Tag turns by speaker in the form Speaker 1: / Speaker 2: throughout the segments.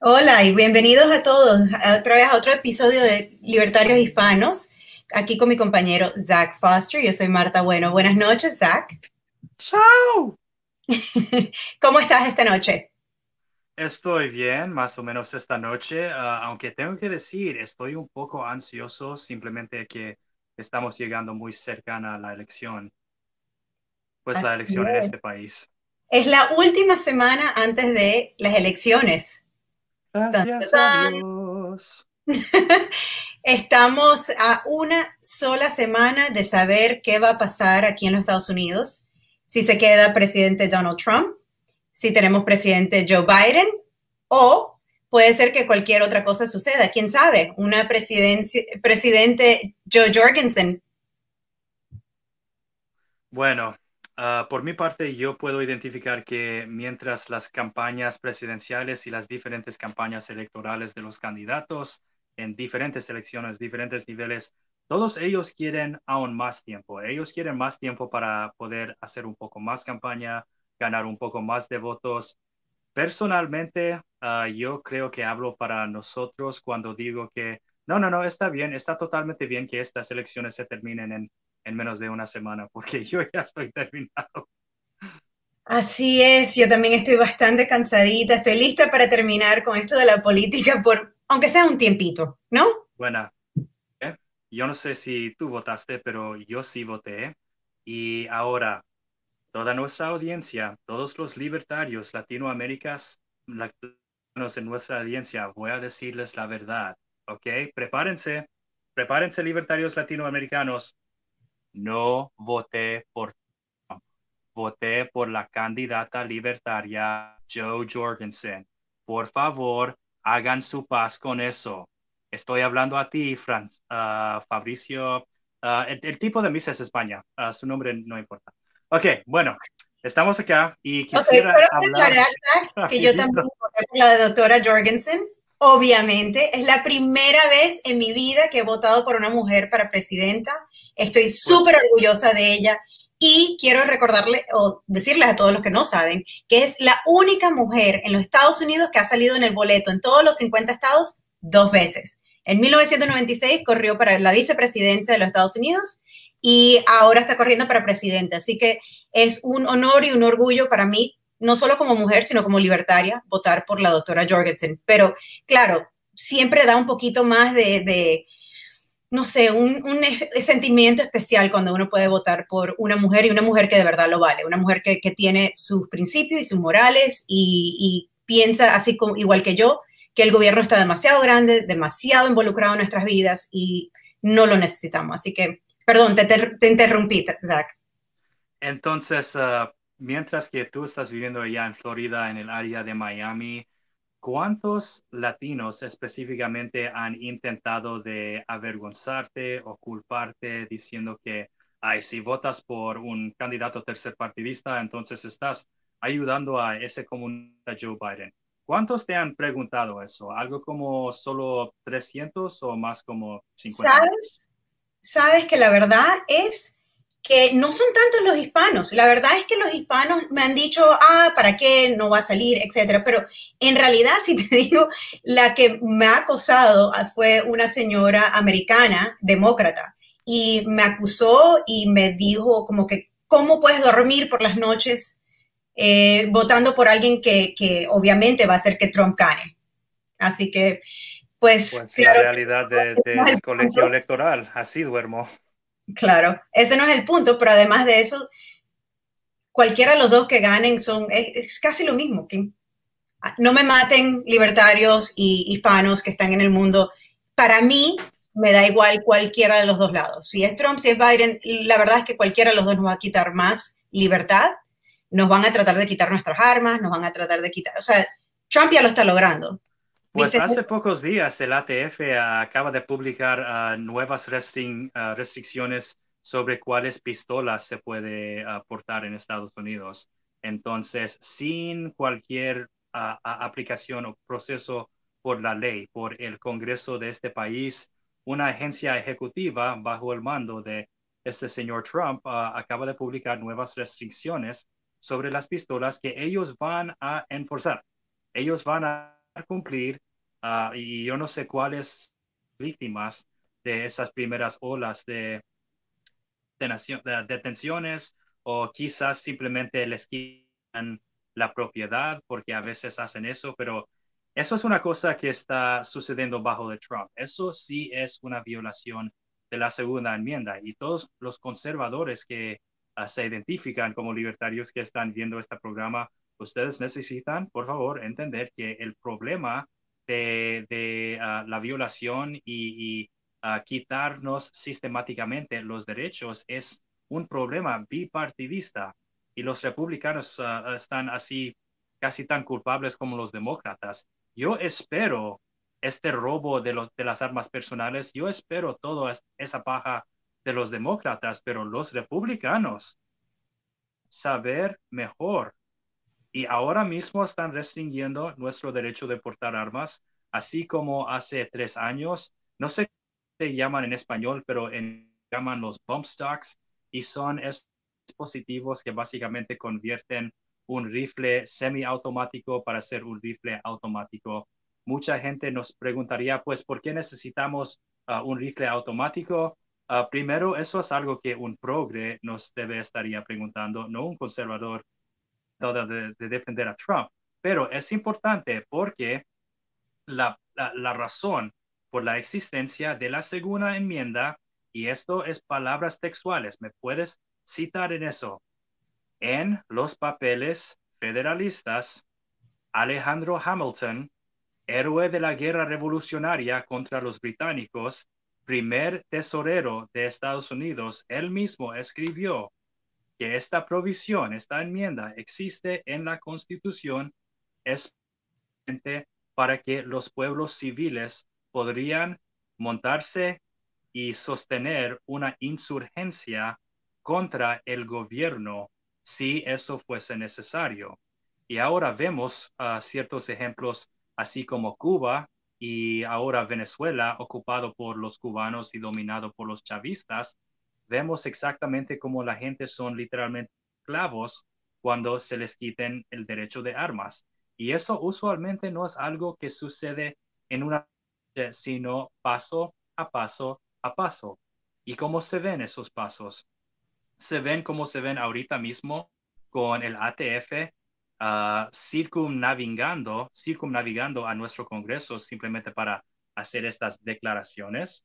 Speaker 1: Hola y bienvenidos a todos otra vez a otro episodio de Libertarios Hispanos. Aquí con mi compañero Zach Foster. Yo soy Marta Bueno. Buenas noches, Zach.
Speaker 2: ¡Chao!
Speaker 1: ¿Cómo estás esta noche?
Speaker 2: Estoy bien, más o menos esta noche, ah, aunque tengo que decir, estoy un poco ansioso simplemente que estamos llegando muy cercana a la elección, pues la elección en este país.
Speaker 1: Es la última semana antes de las elecciones.
Speaker 2: Gracias a Dios.
Speaker 1: Estamos a una sola semana de saber qué va a pasar aquí en los Estados Unidos. Si se queda presidente Donald Trump, si tenemos presidente Joe Biden o puede ser que cualquier otra cosa suceda. ¿Quién sabe? Una presidencia, presidente Joe Jorgensen.
Speaker 2: Bueno, Ah, por mi parte, yo puedo identificar que mientras las campañas presidenciales y las diferentes campañas electorales de los candidatos en diferentes elecciones, diferentes niveles, todos ellos quieren aún más tiempo. Ellos quieren más tiempo para poder hacer un poco más campaña, ganar un poco más de votos. Personalmente, ah, yo creo que hablo para nosotros cuando digo que no, no, no, está bien, está totalmente bien que estas elecciones se terminen en en menos de una semana, porque yo ya estoy terminado.
Speaker 1: Así es, yo también estoy bastante cansadita, estoy lista para terminar con esto de la política por, aunque sea un tiempito, ¿no?
Speaker 2: Buena. ¿eh? Yo no sé si tú votaste, pero yo sí voté. Y ahora, toda nuestra audiencia, todos los libertarios latinoamericanos en nuestra audiencia, voy a decirles la verdad, ¿ok? Prepárense, prepárense libertarios latinoamericanos, no voté por Trump. Voté por la candidata libertaria Joe Jorgensen. Por favor, hagan su paz con eso. Estoy hablando a ti, Franz, ah, Fabricio. Ah, el, tipo de Miss es España. Ah, su nombre no importa. Ok, bueno, estamos acá y quisiera hablar...
Speaker 1: que yo también voté por la doctora Jorgensen. Obviamente, es la primera vez en mi vida que he votado por una mujer para presidenta Estoy súper orgullosa de ella y quiero recordarle o decirles a todos los que no saben que es la única mujer en los Estados Unidos que ha salido en el boleto en todos los 50 estados dos veces. En 1996 corrió para la vicepresidencia de los Estados Unidos y ahora está corriendo para presidente. Así que es un honor y un orgullo para mí, no solo como mujer, sino como libertaria, votar por la doctora Jorgensen. Pero claro, siempre da un poquito más de no sé, un, sentimiento especial cuando uno puede votar por una mujer y una mujer que de verdad lo vale, una mujer que, tiene sus principios y sus morales y, piensa así como, igual que yo, que el gobierno está demasiado grande, demasiado involucrado en nuestras vidas y no lo necesitamos. Así que, perdón, te, te interrumpí, Zach.
Speaker 2: Entonces, ah, mientras que tú estás viviendo allá en Florida, en el área de Miami, ¿Cuántos latinos específicamente han intentado de avergonzarte o culparte diciendo que, ay, si votas por un candidato tercer partidista, entonces estás ayudando a ese comunista Joe Biden? ¿Cuántos te han preguntado eso? ¿Algo como solo 300 o más como 50?
Speaker 1: ¿Sabes? Sabes que la verdad es que no son tantos los hispanos. La verdad es que los hispanos me han dicho, ah, ¿para qué no va a salir, etcétera? Pero en realidad, si te digo, la que me ha acosado fue una señora americana, demócrata, y me acusó y me dijo como que, ¿cómo puedes dormir por las noches eh, votando por alguien que, obviamente va a hacer que Trump gane? Así que, pues...
Speaker 2: pues la realidad del colegio electoral, así duermo.
Speaker 1: Claro, ese no es el punto, pero además de eso, cualquiera de los dos que ganen son, es, casi lo mismo. Que no me maten libertarios y hispanos que están en el mundo. Para mí, me da igual cualquiera de los dos lados. Si es Trump, si es Biden, la verdad es que cualquiera de los dos nos va a quitar más libertad, nos van a tratar de quitar nuestras armas, nos van a tratar de quitar, o sea, Trump ya lo está logrando.
Speaker 2: Pues hace pocos días el ATF acaba de publicar ah, nuevas ah, restricciones sobre cuáles pistolas se puede uh, portar en Estados Unidos. Entonces, sin cualquier aplicación o proceso por la ley, por el Congreso de este país, una agencia ejecutiva bajo el mando de este señor Trump acaba de publicar nuevas restricciones sobre las pistolas que ellos van a enforzar. Ellos van a cumplir ah, y yo no sé cuáles víctimas de esas primeras olas de, de detenciones o quizás simplemente les quitan la propiedad porque a veces hacen eso, pero eso es una cosa que está sucediendo bajo de Trump. Eso sí es una violación de la segunda enmienda y todos los conservadores que ah, se identifican como libertarios que están viendo este programa, ustedes necesitan, por favor, entender que el problema de, ah, la violación y, ah, quitarnos sistemáticamente los derechos es un problema bipartidista y los republicanos están así casi tan culpables como los demócratas. Yo espero este robo de, los, de las armas personales, yo espero toda esa paja de los demócratas, pero los republicanos saber mejor. Y ahora mismo están restringiendo nuestro derecho de portar armas, así como hace tres años, no sé se llaman en español, pero en, llaman los bump stocks y son estos dispositivos que básicamente convierten un rifle semiautomático para ser un rifle automático. Mucha gente nos preguntaría, pues, ¿por qué necesitamos ah, un rifle automático? Ah, primero, eso es algo que un progre nos debe estaría preguntando, no un conservador de, de defender a Trump. Pero es importante porque la, la, la razón por la existencia de la segunda enmienda, y esto es palabras textuales, ¿me puedes citar en eso? En los papeles federalistas, Alejandro Hamilton, héroe de la guerra revolucionaria contra los británicos, primer tesorero de Estados Unidos, él mismo escribió que esta provisión, esta enmienda existe en la Constitución es para que los pueblos civiles podrían montarse y sostener una insurgencia contra el gobierno si eso fuese necesario. Y ahora vemos uh, ciertos ejemplos, así como Cuba y ahora Venezuela, ocupado por los cubanos y dominado por los chavistas, vemos exactamente cómo la gente son literalmente esclavos cuando se les quiten el derecho de armas. Y eso usualmente no es algo que sucede en una sino paso a paso a paso. ¿Y cómo se ven esos pasos? se ven como se ven ahorita mismo con el ATF uh, circunnavigando, circunnavigando a nuestro Congreso simplemente para hacer estas declaraciones.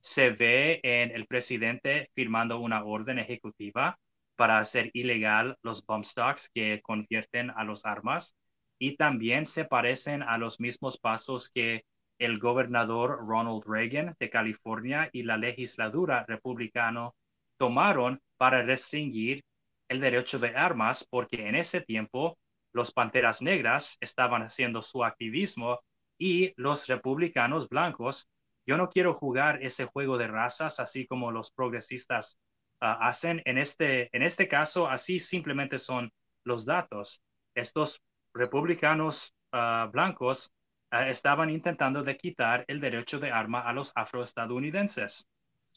Speaker 2: Se ve en el presidente firmando una orden ejecutiva para hacer ilegal los bump stocks que convierten a los armas y también se parecen a los mismos pasos que el gobernador Ronald Reagan de California y la legislatura republicano tomaron para restringir el derecho de armas porque en ese tiempo los Panteras Negras estaban haciendo su activismo y los republicanos blancos. Yo no quiero jugar ese juego de razas así como los progresistas ah, hacen. En este, en este caso, así simplemente son los datos. Estos republicanos ah, blancos ah, estaban intentando de quitar el derecho de arma a los afroestadounidenses.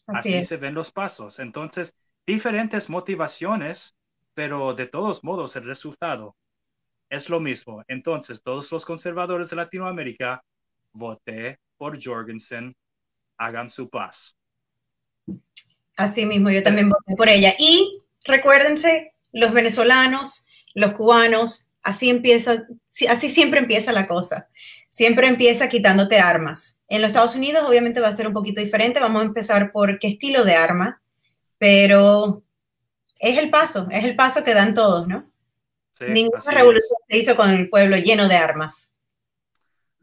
Speaker 2: Así, así se ven los pasos. Entonces, diferentes motivaciones, pero de todos modos el resultado es lo mismo. Entonces, todos los conservadores de Latinoamérica, voté por Jorgensen, hagan su paz.
Speaker 1: Así mismo, yo también voté por ella. Y recuérdense, los venezolanos, los cubanos, así empieza, así siempre empieza la cosa. Siempre empieza quitándote armas. En los Estados Unidos obviamente va a ser un poquito diferente. Vamos a empezar por qué estilo de arma pero es el paso, es el paso que dan todos, ¿no? Ninguna revolución se hizo con el pueblo lleno de armas.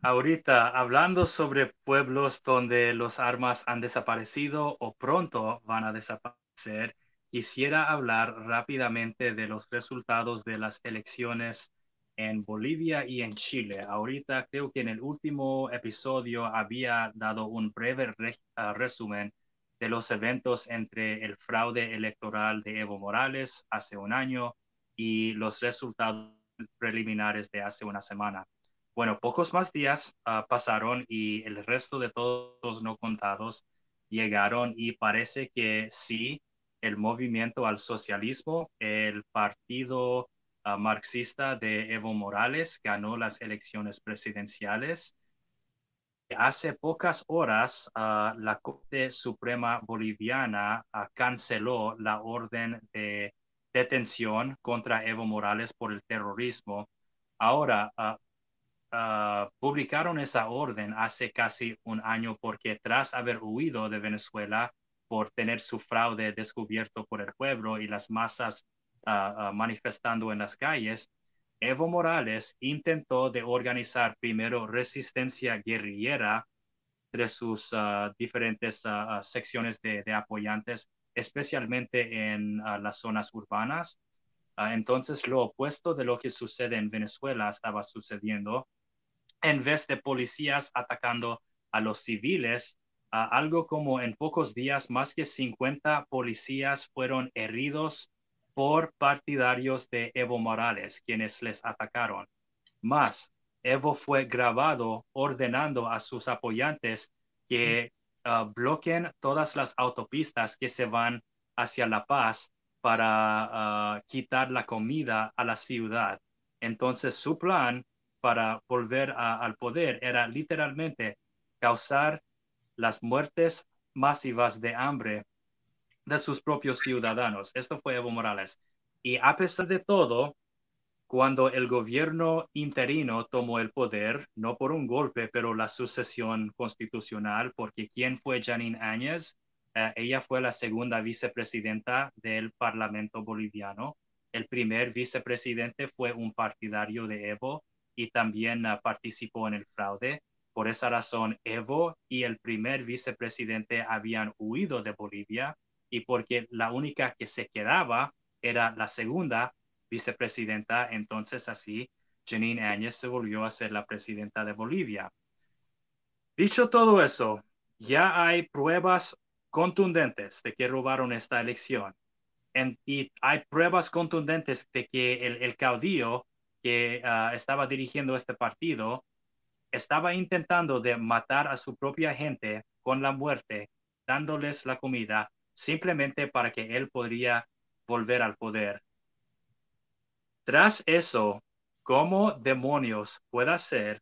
Speaker 2: Ahorita, hablando sobre pueblos donde los armas han desaparecido o pronto van a desaparecer, quisiera hablar rápidamente de los resultados de las elecciones en Bolivia y en Chile. Ahorita creo que en el último episodio había dado un breve ah, resumen de los eventos entre el fraude electoral de Evo Morales hace un año y los resultados preliminares de hace una semana. Bueno, pocos más días ah, pasaron y el resto de todos no contados llegaron y parece que sí, el movimiento al socialismo, el partido ah, marxista de Evo Morales ganó las elecciones presidenciales. Hace pocas horas, ah, la Corte Suprema Boliviana canceló la orden de detención contra Evo Morales por el terrorismo. Ahora, publicaron esa orden hace casi un año porque tras haber huido de Venezuela por tener su fraude descubierto por el pueblo y las masas ah, ah, manifestando en las calles, Evo Morales intentó de organizar primero resistencia guerrillera entre sus diferentes secciones de, de, apoyantes, especialmente en las zonas urbanas. entonces, lo opuesto de lo que sucede en Venezuela estaba sucediendo en vez de policías atacando a los civiles, algo como en pocos días más que 50 policías fueron heridos por partidarios de Evo Morales, quienes les atacaron. Más, Evo fue grabado ordenando a sus apoyantes que ah, bloqueen todas las autopistas que se van hacia La Paz para ah, quitar la comida a la ciudad. Entonces su plan para volver al poder era literalmente causar las muertes masivas de hambre de sus propios ciudadanos. Esto fue Evo Morales. Y a pesar de todo, cuando el gobierno interino tomó el poder, no por un golpe, pero la sucesión constitucional, porque ¿quién fue Janine Áñez? Eh, ella fue la segunda vicepresidenta del Parlamento boliviano. El primer vicepresidente fue un partidario de Evo, y también ah, participó en el fraude. Por esa razón, Evo y el primer vicepresidente habían huido de Bolivia y porque la única que se quedaba era la segunda vicepresidenta, entonces así Janine Áñez se volvió a ser la presidenta de Bolivia. Dicho todo eso, ya hay pruebas contundentes de que robaron esta elección. y hay pruebas contundentes de que el, el caudillo que ah, estaba dirigiendo este partido estaba intentando de matar a su propia gente con la muerte, dándoles la comida, simplemente para que él podría volver al poder. Tras eso, ¿cómo demonios puede ser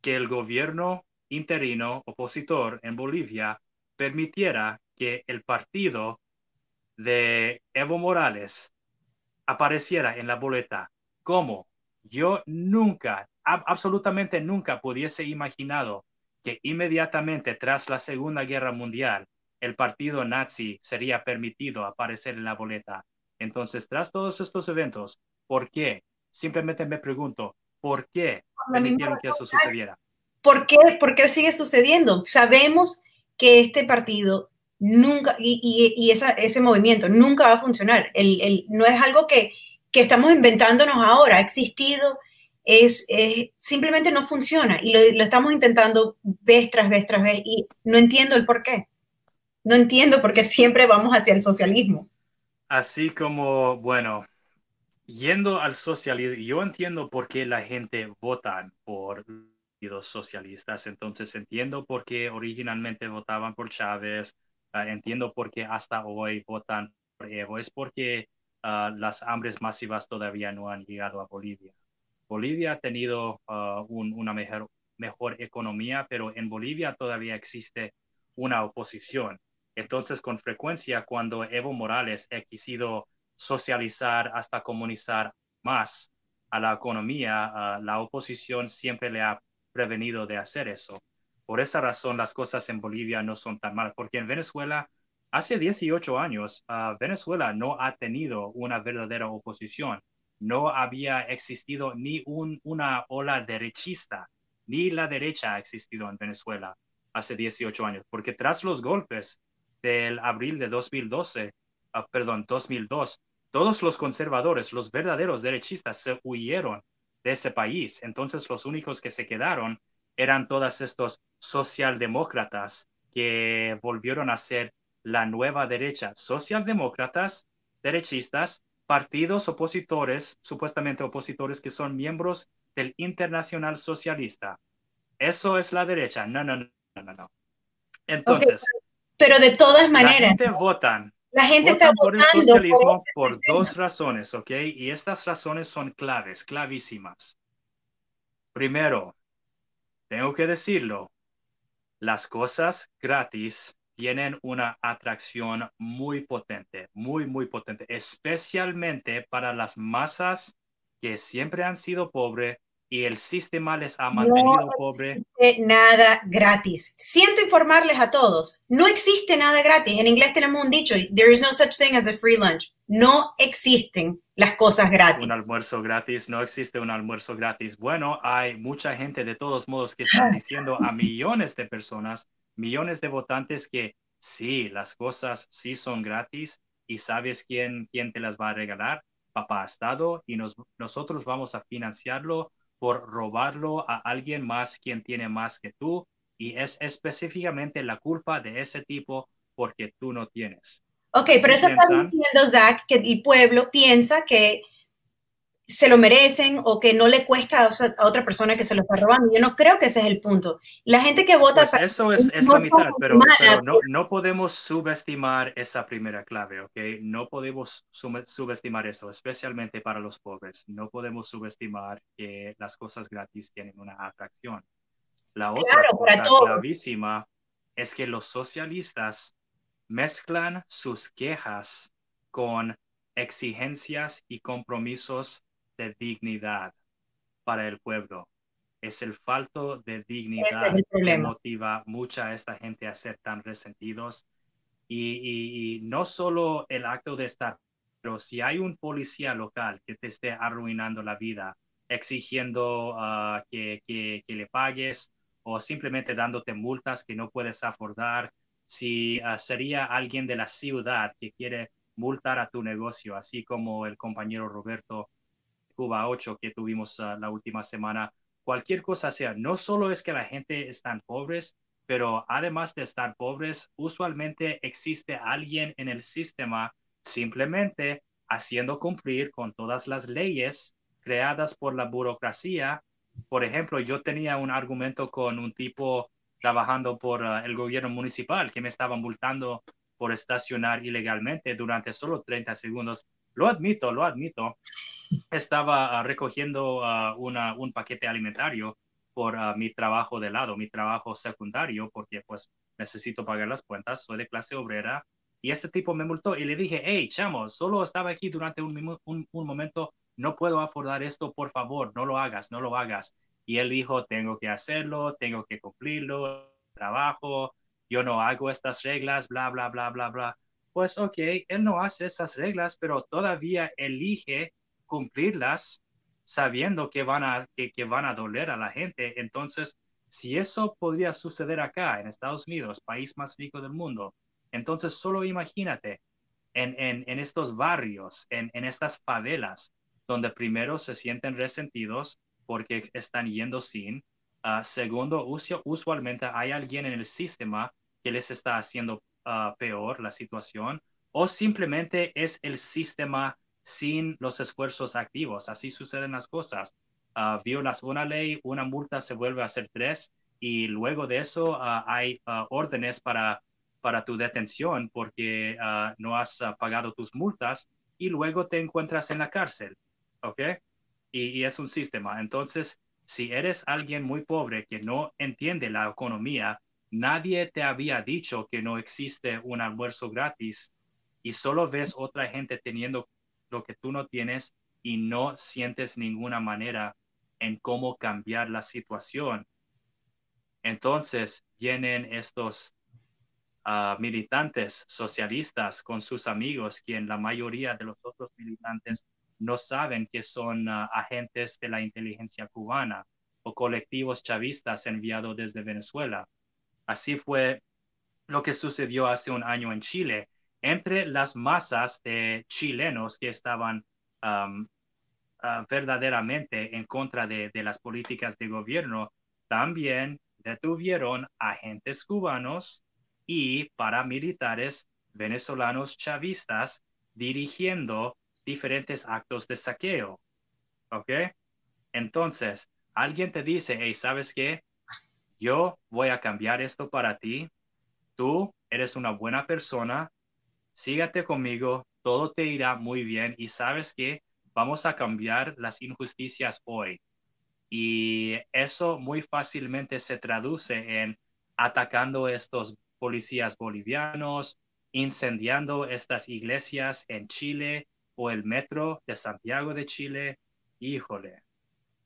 Speaker 2: que el gobierno interino opositor en Bolivia permitiera que el partido de Evo Morales apareciera en la boleta? ¿Cómo? Yo nunca, absolutamente nunca pudiese imaginado que inmediatamente tras la Segunda Guerra Mundial el partido nazi sería permitido aparecer en la boleta. Entonces, tras todos estos eventos, ¿por qué? Simplemente me pregunto, ¿por qué permitieron que eso sucediera?
Speaker 1: ¿Por qué, ¿Por qué sigue sucediendo? Sabemos que este partido nunca, y, ese movimiento nunca va a funcionar. El, no es algo que, que estamos inventándonos ahora, ha existido, es, simplemente no funciona y lo, estamos intentando vez tras vez tras vez y no entiendo el por qué. No entiendo por qué siempre vamos hacia el socialismo.
Speaker 2: Así como, bueno, yendo al socialismo, yo entiendo por qué la gente vota por los socialistas, entonces entiendo por qué originalmente votaban por Chávez, ah, entiendo por qué hasta hoy votan por Evo, es porque Ah, las hambres masivas todavía no han llegado a Bolivia. Bolivia ha tenido ah, una mejor, economía, pero en Bolivia todavía existe una oposición. Entonces, con frecuencia, cuando Evo Morales ha quisido socializar hasta comunizar más a la economía, ah, la oposición siempre le ha prevenido de hacer eso. Por esa razón, las cosas en Bolivia no son tan malas, porque en Venezuela Hace 18 años, ah, Venezuela no ha tenido una verdadera oposición. No había existido ni una ola derechista, ni la derecha ha existido en Venezuela hace 18 años, porque tras los golpes del abril de 2012, ah, perdón, 2002, todos los conservadores, los verdaderos derechistas, se huyeron de ese país. Entonces, los únicos que se quedaron eran todos estos socialdemócratas que volvieron a ser la nueva derecha, socialdemócratas, derechistas, partidos opositores, supuestamente opositores que son miembros del Internacional Socialista. Eso es la derecha. No, no, no, no, no. Entonces.
Speaker 1: pero de todas maneras.
Speaker 2: La votan
Speaker 1: La gente
Speaker 2: Votan
Speaker 1: está
Speaker 2: por el
Speaker 1: votando
Speaker 2: socialismo
Speaker 1: este
Speaker 2: por
Speaker 1: sistema.
Speaker 2: dos razones, ¿ok? Y estas razones son claves, clavísimas. Primero, tengo que decirlo, las cosas gratis tienen una atracción muy potente, muy, muy potente, especialmente para las masas que siempre han sido pobres y el sistema les ha mantenido
Speaker 1: No
Speaker 2: pobre.
Speaker 1: existe nada gratis. Siento informarles a todos, no existe nada gratis. En inglés tenemos un dicho, there is no such thing as a free lunch. No existen las cosas gratis.
Speaker 2: Un almuerzo gratis, no existe un almuerzo gratis. Bueno, hay mucha gente de todos modos que están diciendo a millones de personas, millones de votantes que sí, las cosas sí son gratis y sabes quién, quién te las va a regalar, papá Estado, y nos, nosotros vamos a financiarlo por robarlo a alguien más quien tiene más que tú y es específicamente la culpa de ese tipo porque tú no tienes.
Speaker 1: Ok, pero eso está diciendo Zach que el pueblo piensa que se lo merecen o que no le cuesta a otra persona que se lo está robando. Yo no creo que ese es el punto. La gente que vota
Speaker 2: Pues
Speaker 1: para
Speaker 2: eso es, es
Speaker 1: no
Speaker 2: la mitad, pero, pero no, no podemos subestimar esa primera clave, ¿ok? No podemos subestimar eso, especialmente para los pobres. No podemos subestimar que las cosas gratis tienen una atracción. La otra
Speaker 1: Claro,
Speaker 2: cosa
Speaker 1: todos.
Speaker 2: clavísima es que los socialistas mezclan sus quejas con exigencias y compromisos de dignidad para el pueblo. Es el falto de dignidad
Speaker 1: Ese es el
Speaker 2: que motiva mucha a esta gente a ser tan resentidos. Y, y- y no solo el acto de estar, pero si hay un policía local que te esté arruinando la vida, exigiendo ah, que, que- que le pagues o simplemente dándote multas que no puedes afordar, si ah, sería alguien de la ciudad que quiere multar a tu negocio, así como el compañero Roberto Cuba 8 que tuvimos ah, la última semana, cualquier cosa sea, no solo es que la gente están pobres, pero además de estar pobres, usualmente existe alguien en el sistema simplemente haciendo cumplir con todas las leyes creadas por la burocracia. Por ejemplo, yo tenía un argumento con un tipo trabajando por ah, el gobierno municipal que me estaba multando por estacionar ilegalmente durante solo 30 segundos. Lo admito, lo admito. Estaba ah, recogiendo ah, un paquete alimentario por ah, mi trabajo de lado, mi trabajo secundario, porque pues necesito pagar las cuentas, soy de clase obrera. Y este tipo me multó y le dije, hey, chamo, solo estaba aquí durante un momento, no puedo afordar esto, por favor, no lo hagas, no lo hagas. Y él dijo, tengo que hacerlo, tengo que cumplirlo, trabajo, yo no hago estas reglas, bla, bla, bla, bla, bla. Pues ok, él no hace esas reglas, pero todavía elige cumplirlas sabiendo que van a, que, van a doler a la gente. Entonces, si eso podría suceder acá, en Estados Unidos, país más rico del mundo, entonces solo imagínate en, en, en estos barrios, en, en estas favelas, donde primero se sienten resentidos porque están yendo sin. Ah, segundo, usu- usualmente hay alguien en el sistema que les está haciendo ah, peor la situación o simplemente es el sistema sin los esfuerzos activos. Así suceden las cosas. Ah, violas una ley, una multa se vuelve a ser tres y luego de eso ah, hay órdenes para, para tu detención porque no has pagado tus multas y luego te encuentras en la cárcel. ¿Ok? Y, y es un sistema. Entonces, si eres alguien muy pobre que no entiende la economía, nadie te había dicho que no existe un almuerzo gratis y solo ves otra gente teniendo lo que tú no tienes y no sientes ninguna manera en cómo cambiar la situación. Entonces vienen estos ah, militantes socialistas con sus amigos, quien la mayoría de los otros militantes no saben que son ah, agentes de la inteligencia cubana o colectivos chavistas enviados desde Venezuela. Así fue lo que sucedió hace un año en Chile entre las masas de chilenos que estaban uh, verdaderamente en contra de, de, las políticas de gobierno, también detuvieron agentes cubanos y paramilitares venezolanos chavistas dirigiendo diferentes actos de saqueo. ¿Ok? Entonces, alguien te dice, hey, ¿sabes qué? Yo voy a cambiar esto para ti. Tú eres una buena persona, sígate conmigo, todo te irá muy bien y sabes que vamos a cambiar las injusticias hoy. Y eso muy fácilmente se traduce en atacando estos policías bolivianos, incendiando estas iglesias en Chile o el metro de Santiago de Chile. Híjole.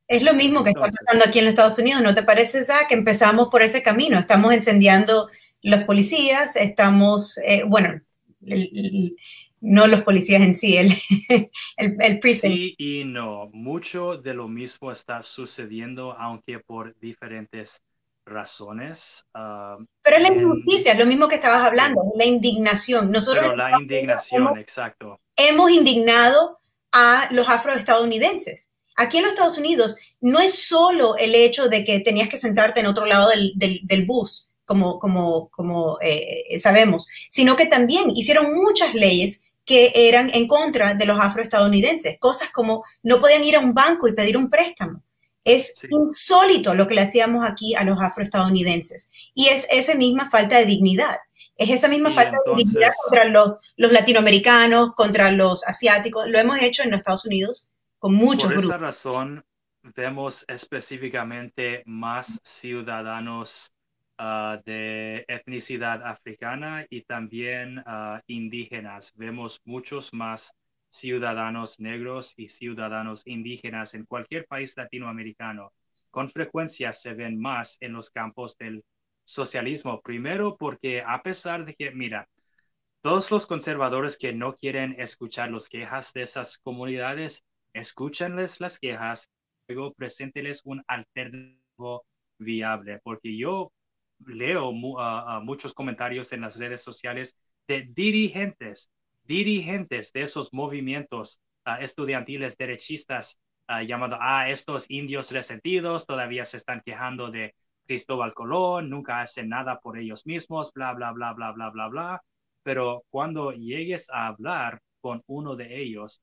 Speaker 1: Es lo mismo que está pasando aquí en los Estados Unidos, ¿no te parece, Zach? Empezamos por ese camino, estamos incendiando los policías, estamos, eh, bueno, no los policías en sí, el, el, el
Speaker 2: Sí y no, mucho de lo mismo está sucediendo, aunque por diferentes razones.
Speaker 1: Ah, pero es la injusticia, es lo mismo que estabas hablando, la indignación. Nosotros
Speaker 2: Pero la indignación, exacto.
Speaker 1: Hemos indignado a los afroestadounidenses. Aquí en los Estados Unidos no es solo el hecho de que tenías que sentarte en otro lado del, del, bus, como, como, como eh, sabemos, sino que también hicieron muchas leyes que eran en contra de los afroestadounidenses, cosas como no podían ir a un banco y pedir un préstamo, es insólito lo que le hacíamos aquí a los afroestadounidenses. Y es esa misma falta de dignidad. Es esa misma falta de dignidad contra los, los, latinoamericanos, contra los asiáticos. Lo hemos hecho en los Estados Unidos con muchos
Speaker 2: grupos.
Speaker 1: Por
Speaker 2: esa razón, vemos específicamente más ciudadanos ah, de etnicidad africana y también uh, indígenas. Vemos muchos más ciudadanos negros y ciudadanos indígenas en cualquier país latinoamericano. Con frecuencia se ven más en los campos del socialismo. Primero porque a pesar de que, mira, todos los conservadores que no quieren escuchar las quejas de esas comunidades, escúchenles las quejas, luego presénteles un alternativo viable, porque yo leo muchos comentarios en las redes sociales de dirigentes dirigentes de esos movimientos uh, estudiantiles derechistas uh, llamando a estos indios resentidos, todavía se están quejando de Cristóbal Colón, nunca hacen nada por ellos mismos, bla, bla, bla, bla, bla, bla, bla. Pero cuando llegues a hablar con uno de ellos,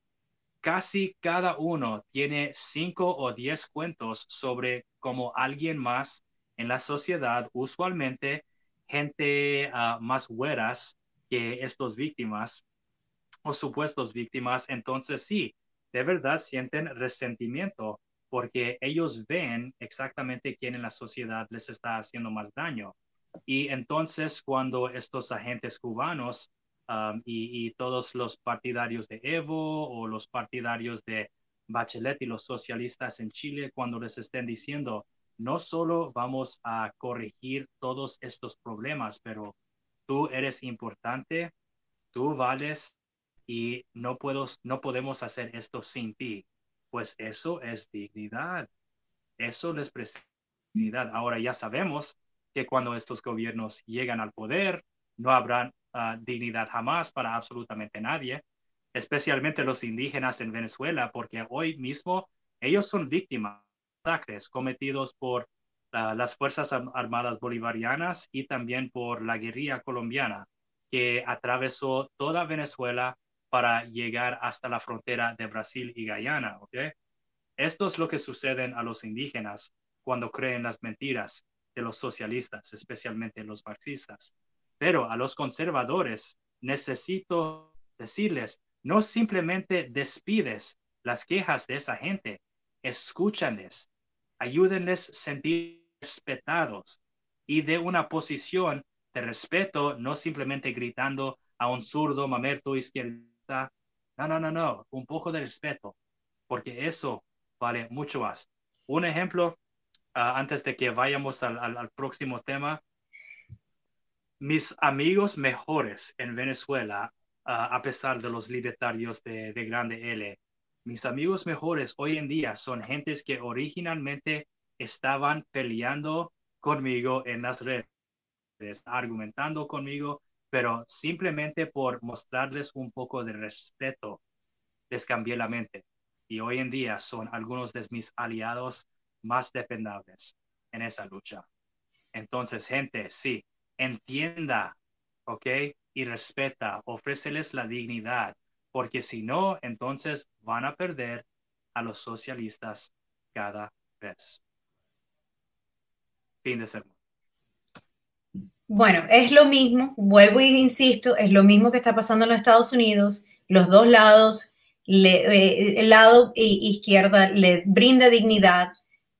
Speaker 2: casi cada uno tiene cinco o diez cuentos sobre cómo alguien más en la sociedad, usualmente gente uh, más güeras que estos víctimas, o supuestos víctimas, entonces sí, de verdad sienten resentimiento porque ellos ven exactamente quién en la sociedad les está haciendo más daño. Y entonces cuando estos agentes cubanos y, todos los partidarios de Evo o los partidarios de Bachelet y los socialistas en Chile, cuando les estén diciendo, no solo vamos a corregir todos estos problemas, pero tú eres importante, tú vales y no, puedo, no podemos hacer esto sin ti. Pues eso es dignidad. Eso les presenta dignidad. Ahora ya sabemos que cuando estos gobiernos llegan al poder, no habrá ah, dignidad jamás para absolutamente nadie, especialmente los indígenas en Venezuela, porque hoy mismo ellos son víctimas de masacres cometidos por ah, las Fuerzas Armadas Bolivarianas y también por la guerrilla colombiana, que atravesó toda Venezuela para llegar hasta la frontera de Brasil y Guyana. ¿okay? Esto es lo que sucede a los indígenas cuando creen las mentiras de los socialistas, especialmente los marxistas. Pero a los conservadores necesito decirles, no simplemente despides las quejas de esa gente, escúchanles, ayúdenles sentir respetados y de una posición de respeto, no simplemente gritando a un zurdo, mamerto, izquierdo no, no, no, no, un poco de respeto, porque eso vale mucho más. Un ejemplo, ah, antes de que vayamos al, próximo tema, mis amigos mejores en Venezuela, ah, a pesar de los libertarios de, de Grande L, mis amigos mejores hoy en día son gentes que originalmente estaban peleando conmigo en las redes, argumentando conmigo pero simplemente por mostrarles un poco de respeto, les cambié la mente. Y hoy en día son algunos de mis aliados más dependables en esa lucha. Entonces, gente, sí, entienda, ¿ok? Y respeta, ofréceles la dignidad, porque si no, entonces van a perder a los socialistas cada vez. Fin de semana.
Speaker 1: Bueno, es lo mismo, vuelvo e insisto, es lo mismo que está pasando en los Estados Unidos. Los dos lados, eh, el lado izquierda le brinda dignidad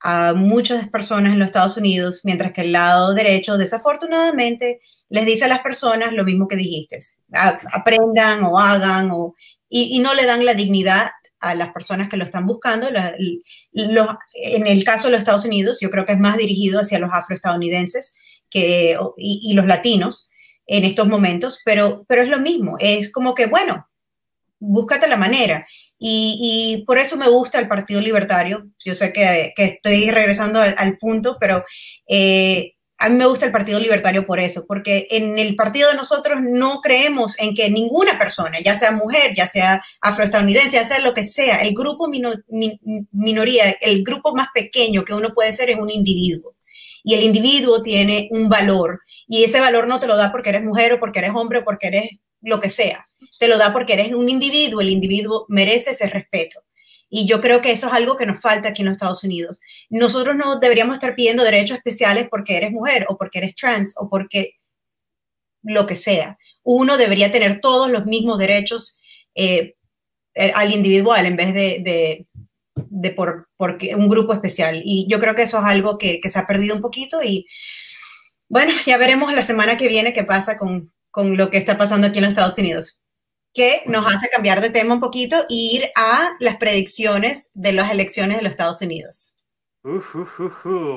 Speaker 1: a muchas personas en los Estados Unidos, mientras que el lado derecho, desafortunadamente, les dice a las personas lo mismo que dijiste, aprendan o hagan, o, y, no le dan la dignidad a las personas que lo están buscando. en el caso de los Estados Unidos, yo creo que es más dirigido hacia los afroestadounidenses que, y, los latinos en estos momentos, pero, pero es lo mismo, es como que, bueno, búscate la manera. Y, por eso me gusta el Partido Libertario. Yo sé que, estoy regresando al, punto, pero eh, a mí me gusta el Partido Libertario por eso, porque en el partido de nosotros no creemos en que ninguna persona, ya sea mujer, ya sea afroestadounidense, ya sea lo que sea, el grupo minoría, el grupo más pequeño que uno puede ser es un individuo. Y el individuo tiene un valor. Y ese valor no te lo da porque eres mujer o porque eres hombre o porque eres lo que sea te lo da porque eres un individuo, el individuo merece ese respeto. Y yo creo que eso es algo que nos falta aquí en los Estados Unidos. Nosotros no deberíamos estar pidiendo derechos especiales porque eres mujer o porque eres trans o porque lo que sea. Uno debería tener todos los mismos derechos eh, eh, al individual en vez de, por, un grupo especial. Y yo creo que eso es algo que, se ha perdido un poquito y bueno, ya veremos la semana que viene qué pasa con, con lo que está pasando aquí en los Estados Unidos que nos hace cambiar de tema un poquito e ir a las predicciones de las elecciones de los Estados Unidos.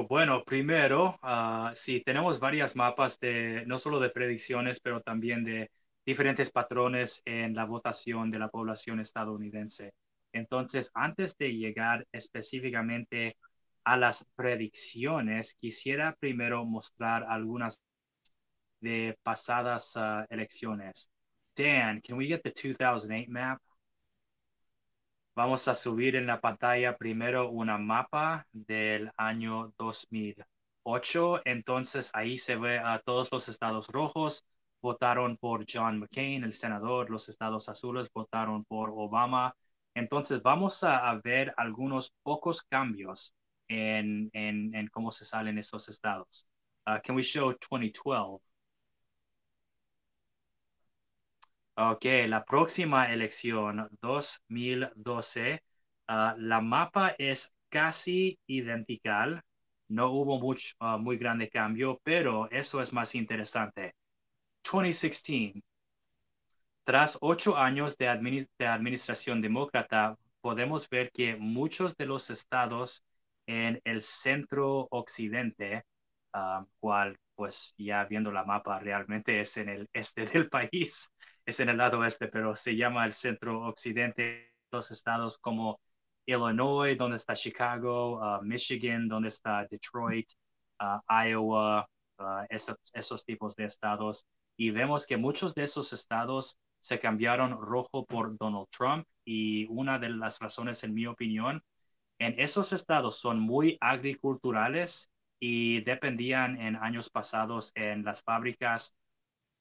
Speaker 2: bueno, primero, uh, sí, tenemos varias mapas de no solo de predicciones, pero también de diferentes patrones en la votación de la población estadounidense. Entonces, antes de llegar específicamente a las predicciones, quisiera primero mostrar algunas de pasadas uh, elecciones. Dan, can we get the 2008 map? Vamos a subir en la pantalla primero una mapa del año 2008. Entonces ahí se ve a todos los estados rojos votaron por John McCain, el senador. Los estados azules votaron por Obama. Entonces vamos a, ver algunos pocos cambios en, en, cómo se salen estos estados. Uh, can we show 2012? Ok, la próxima elección, 2012, ah, la mapa es casi idéntica. No hubo mucho, ah, muy grande cambio, pero eso es más interesante. 2016. Tras ocho años de, administración demócrata, podemos ver que muchos de los estados en el centro occidente, uh, cual pues ya viendo la mapa realmente es en el este del país, es en el lado oeste, pero se llama el centro occidente, los estados como Illinois, donde está Chicago, uh, Michigan, donde está Detroit, uh, Iowa, uh, esos, tipos de estados. Y vemos que muchos de esos estados se cambiaron rojo por Donald Trump y una de las razones, en mi opinión, en esos estados son muy agriculturales y dependían en años pasados en las fábricas,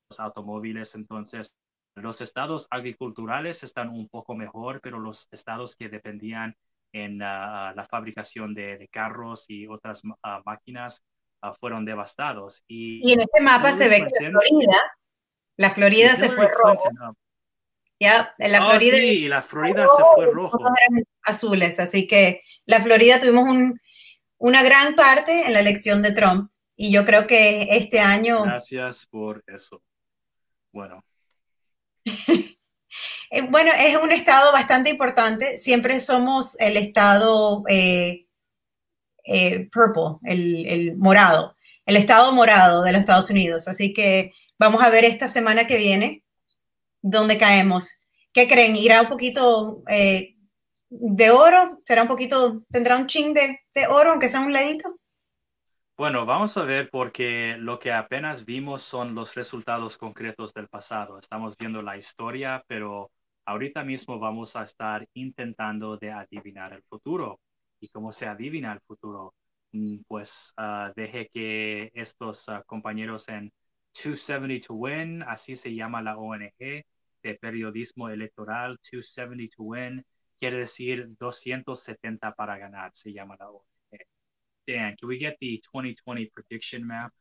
Speaker 2: los automóviles, entonces los estados agriculturales están un poco mejor, pero los estados que dependían en ah, la fabricación de, carros y otras ah, máquinas ah, fueron devastados.
Speaker 1: Y, en este mapa se ve que la Florida, la Florida se fue rojo. Ya, en la
Speaker 2: oh, Florida. sí, la Florida se fue rojo.
Speaker 1: azules, así que la Florida tuvimos un, una gran parte en la elección de Trump y yo creo que este año.
Speaker 2: Gracias por eso. Bueno,
Speaker 1: bueno, es un estado bastante importante. Siempre somos el estado eh, eh, purple, el, morado, el estado morado de los Estados Unidos. Así que vamos a ver esta semana que viene dónde caemos. ¿Qué creen? ¿Irá un poquito de oro? ¿Será un poquito, tendrá un ching de, de oro, aunque sea un ladito?
Speaker 2: Bueno, vamos a ver porque lo que apenas vimos son los resultados concretos del pasado. Estamos viendo la historia, pero ahorita mismo vamos a estar intentando de adivinar el futuro. ¿Y cómo se adivina el futuro? Mm, pues uh, deje que estos ah, compañeros en 270 to Win, así se llama la ONG de periodismo electoral, 270 to Win, quiere decir 270 para ganar, se llama la ONG. Dan, can we get the 2020 prediction map?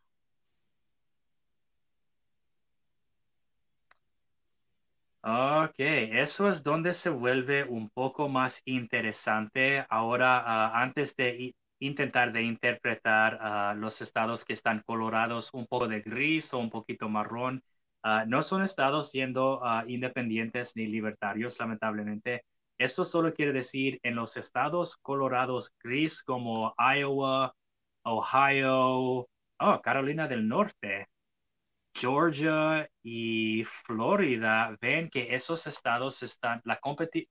Speaker 2: Ok, eso es donde se vuelve un poco más interesante. Ahora, ah, antes de intentar de interpretar ah, los estados que están colorados un poco de gris o un poquito marrón, ah, no son estados siendo independientes ni libertarios, lamentablemente. Esto solo quiere decir en los estados colorados gris como Iowa, Ohio, oh, Carolina del Norte, Georgia y Florida ven que esos estados están, la,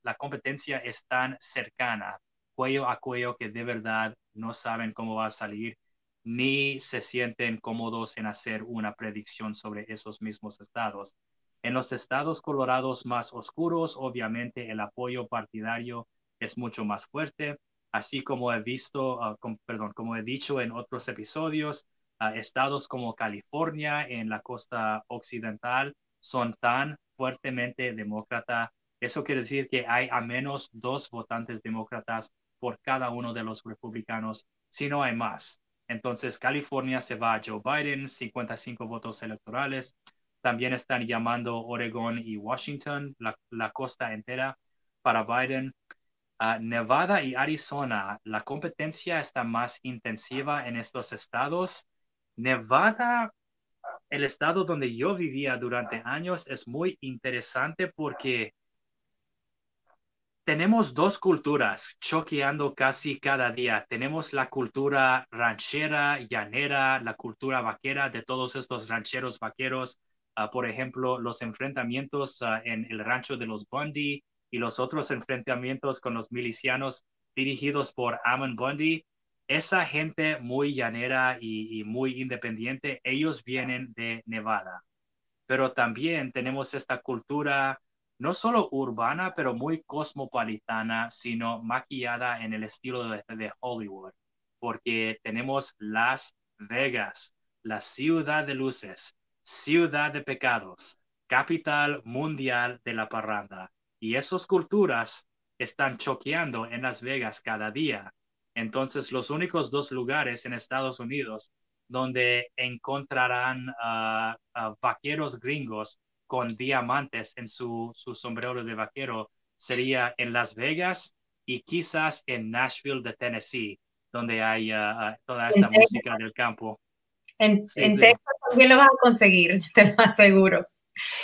Speaker 2: la competencia es tan cercana, cuello a cuello, que de verdad no saben cómo va a salir, ni se sienten cómodos en hacer una predicción sobre esos mismos estados. En los estados colorados más oscuros, obviamente el apoyo partidario es mucho más fuerte, así como he visto, ah, perdón, como he dicho en otros episodios, estados como California en la costa occidental son tan fuertemente demócrata. Eso quiere decir que hay a menos dos votantes demócratas por cada uno de los republicanos, si no hay más. Entonces, California se va a Joe Biden, 55 votos electorales. También están llamando Oregon y Washington, la, costa entera, para Biden. Nevada y Arizona, la competencia está más intensiva en estos estados Nevada, el estado donde yo vivía durante años, es muy interesante porque tenemos dos culturas choqueando casi cada día. Tenemos la cultura ranchera, llanera, la cultura vaquera de todos estos rancheros vaqueros. Ah, por ejemplo, los enfrentamientos ah, en el rancho de los Bundy y los otros enfrentamientos con los milicianos dirigidos por Ammon Bundy esa gente muy llanera y, muy independiente, ellos vienen de Nevada. Pero también tenemos esta cultura no solo urbana, pero muy cosmopolitana, sino maquillada en el estilo de Hollywood, porque tenemos Las Vegas, la ciudad de luces, ciudad de pecados, capital mundial de la parranda. Y esas culturas están choqueando en Las Vegas cada día entonces, los únicos dos lugares en Estados Unidos donde encontrarán a vaqueros gringos con diamantes en su, sombrero de vaquero sería en Las Vegas y quizás en Nashville de Tennessee, donde hay toda esta música del campo.
Speaker 1: En, Texas lo vas a conseguir, te lo aseguro.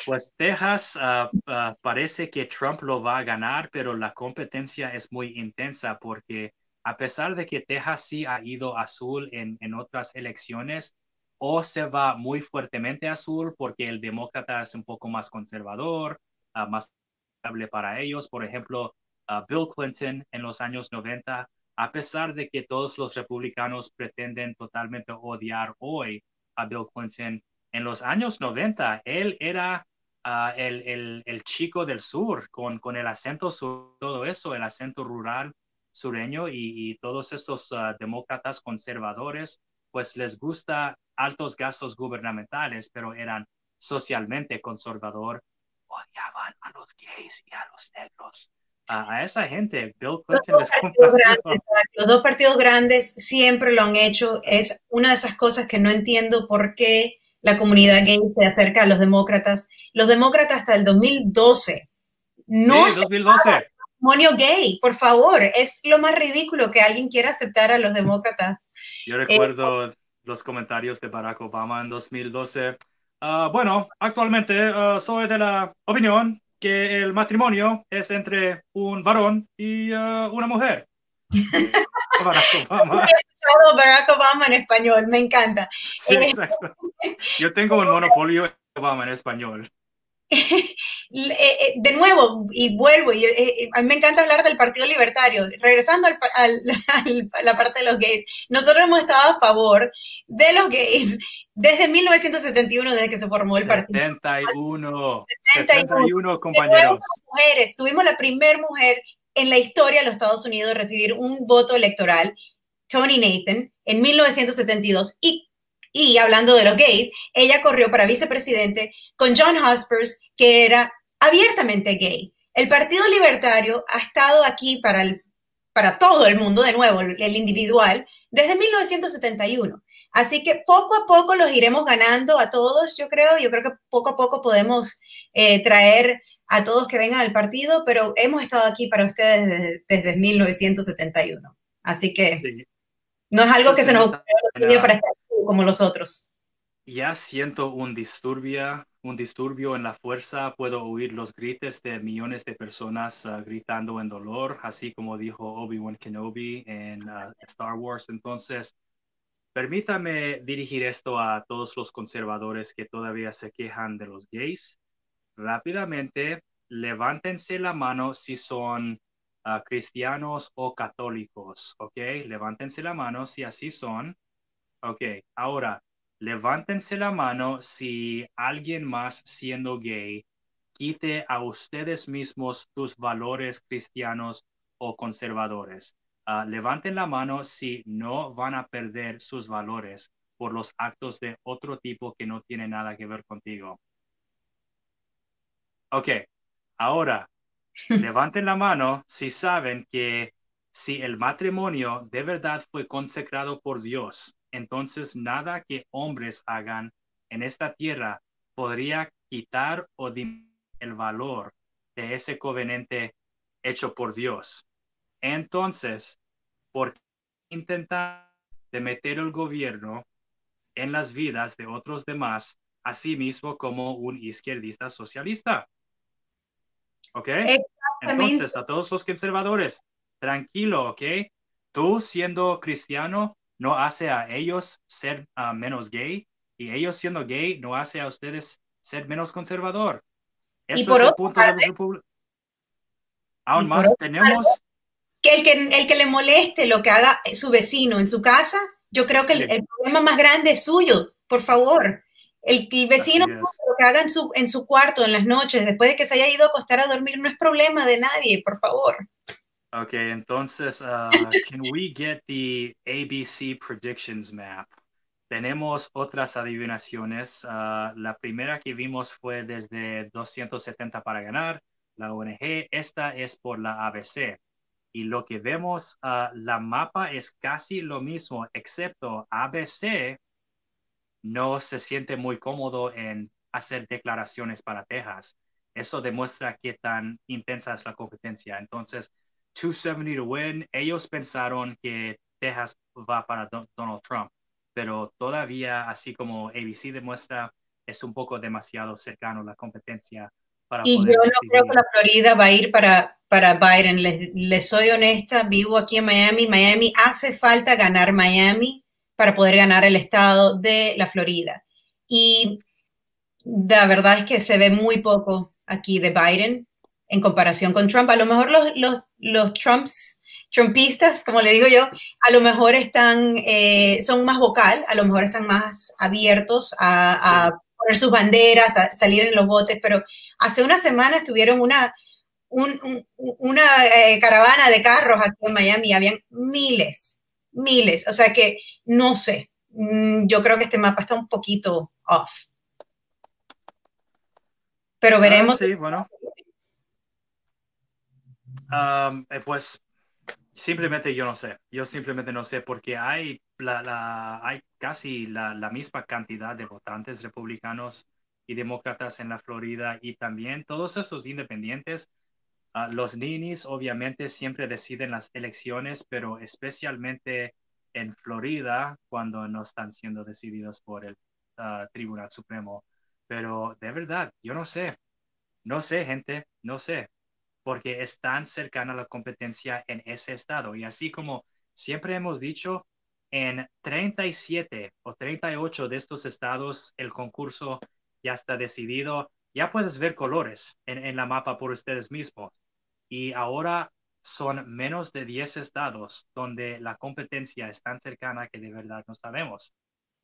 Speaker 2: Pues Texas ah, ah, parece que Trump lo va a ganar, pero la competencia es muy intensa porque a pesar de que Texas sí ha ido azul en, otras elecciones, o se va muy fuertemente azul porque el demócrata es un poco más conservador, ah, más estable para ellos. Por ejemplo, Bill Clinton en los años 90, a pesar de que todos los republicanos pretenden totalmente odiar hoy Bill Clinton, en los años 90 él era ah, el, chico del sur con, con el acento sur, todo eso, el acento rural sureño y, todos estos ah, demócratas conservadores, pues les gusta altos gastos gubernamentales, pero eran socialmente conservador, odiaban a los gays y a los negros. A esa gente, Bill Clinton les
Speaker 1: Los dos partidos grandes siempre lo han hecho. Es una de esas cosas que no entiendo por qué la comunidad gay se acerca a los demócratas. Los demócratas hasta el 2012 no
Speaker 2: sí, 2012
Speaker 1: matrimonio gay, por favor. Es lo más ridículo que alguien quiera aceptar a los demócratas.
Speaker 2: Yo recuerdo los comentarios de Barack Obama en 2012. Ah, bueno, actualmente ah, soy de la opinión que el matrimonio es entre un varón y ah, una mujer.
Speaker 1: Barack Obama. Barack Obama en español, me encanta.
Speaker 2: Eh, Yo tengo un monopolio de Obama en español.
Speaker 1: Eh, eh, de nuevo, y vuelvo, y, eh, a mí me encanta hablar del Partido Libertario, regresando al, a la parte de los gays, nosotros hemos estado a favor de los gays desde 1971, desde que se formó el partido.
Speaker 2: 71, 71, compañeros.
Speaker 1: Mujeres, tuvimos la primera mujer en la historia de los Estados Unidos recibir un voto electoral, Tony Nathan, en 1972, y y hablando de los gays, ella corrió para vicepresidente con John Hospers, que era abiertamente gay. El Partido Libertario ha estado aquí para, para todo el mundo, de nuevo, el individual, desde 1971. Así que poco a poco los iremos ganando a todos, yo creo. Yo creo que poco a poco podemos eh, traer a todos que vengan al partido, pero hemos estado aquí para ustedes desde, 1971. Así que no es algo que se nos ocurrió para estar como los otros.
Speaker 2: Ya siento un disturbio, un disturbio en la fuerza, puedo oír los gritos de millones de personas ah, gritando en dolor, así como dijo Obi-Wan Kenobi en ah, Star Wars. Entonces, permítame dirigir esto a todos los conservadores que todavía se quejan de los gays. Rápidamente, levántense la mano si son ah, cristianos o católicos, ¿ok? Levántense la mano si así son. Ok, ahora levántense la mano si alguien más siendo gay quite a ustedes mismos tus valores cristianos o conservadores. Ah, levanten la mano si no van a perder sus valores por los actos de otro tipo que no tiene nada que ver contigo. Ok, ahora levanten la mano si saben que si el matrimonio de verdad fue consecrado por Dios entonces nada que hombres hagan en esta tierra podría quitar o el valor de ese covenante hecho por Dios. Entonces, ¿por qué intentar de meter el gobierno en las vidas de otros demás, así mismo como un izquierdista socialista? ¿Ok? Entonces, a todos los conservadores, tranquilo, ¿ok? Tú siendo cristiano, no hace a ellos ser ah, menos gay y ellos siendo gay no hace a ustedes ser menos conservador.
Speaker 1: Eso y por es el punto de
Speaker 2: Aún más tenemos...
Speaker 1: Que el, que el que le moleste lo que haga su vecino en su casa, yo creo que el, problema más grande es suyo, por favor. El, vecino lo que haga en su, en su cuarto en las noches, después de que se haya ido a acostar a dormir, no es problema de nadie, por favor.
Speaker 2: Okay, entonces, uh, can we get the ABC predictions map? Tenemos otras adivinaciones. Uh, la primera que vimos fue desde 270 para ganar, la ONG. Esta es por la ABC. Y lo que vemos, uh, la mapa es casi lo mismo, excepto ABC no se siente muy cómodo en hacer declaraciones para Texas. Eso demuestra qué tan intensa es la competencia. Entonces, 270 to win. Ellos pensaron que Texas va para Donald Trump, pero todavía, así como ABC demuestra, es un poco demasiado cercano la competencia.
Speaker 1: Para y yo no creo que la Florida va a ir para, para Biden. Les, les, soy honesta, vivo aquí en Miami. Miami hace falta ganar Miami para poder ganar el estado de la Florida. Y la verdad es que se ve muy poco aquí de Biden en comparación con Trump. A lo mejor los, los, los Trumps, Trumpistas, como le digo yo, a lo mejor están, eh, son más vocal, a lo mejor están más abiertos a, poner sus banderas, a salir en los botes, pero hace una semana tuvieron una, una eh, caravana de carros aquí en Miami, habían miles, miles, o sea que no sé, mm, yo creo que este mapa está un poquito off. Pero ah, veremos.
Speaker 2: sí, bueno. Eh, pues simplemente yo no sé, yo simplemente no sé porque hay, la, hay casi la, misma cantidad de votantes republicanos y demócratas en la Florida y también todos esos independientes. Ah, los ninis obviamente siempre deciden las elecciones, pero especialmente en Florida cuando no están siendo decididos por el ah, Tribunal Supremo. Pero de verdad, yo no sé, no sé, gente, no sé porque es tan cercana la competencia en ese estado. Y así como siempre hemos dicho, en 37 o 38 de estos estados el concurso ya está decidido. Ya puedes ver colores en, en la mapa por ustedes mismos. Y ahora son menos de 10 estados donde la competencia es tan cercana que de verdad no sabemos.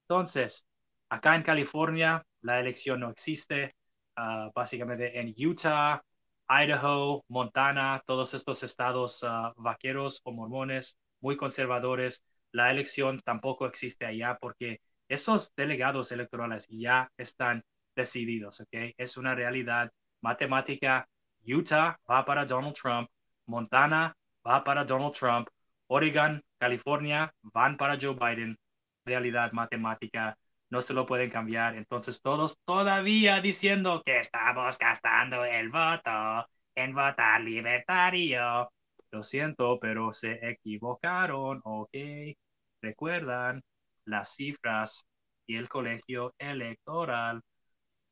Speaker 2: Entonces, acá en California la elección no existe. Ah, básicamente en Utah, Idaho, Montana, todos estos estados ah, vaqueros o mormones muy conservadores, la elección tampoco existe allá porque esos delegados electorales ya están decididos, ¿ok? Es una realidad matemática. Utah va para Donald Trump, Montana va para Donald Trump, Oregon, California van para Joe Biden. Realidad matemática no se lo pueden cambiar. Entonces todos todavía diciendo que estamos gastando el voto en votar libertario. Lo siento, pero se equivocaron, ¿ok? Recuerdan las cifras y el colegio electoral.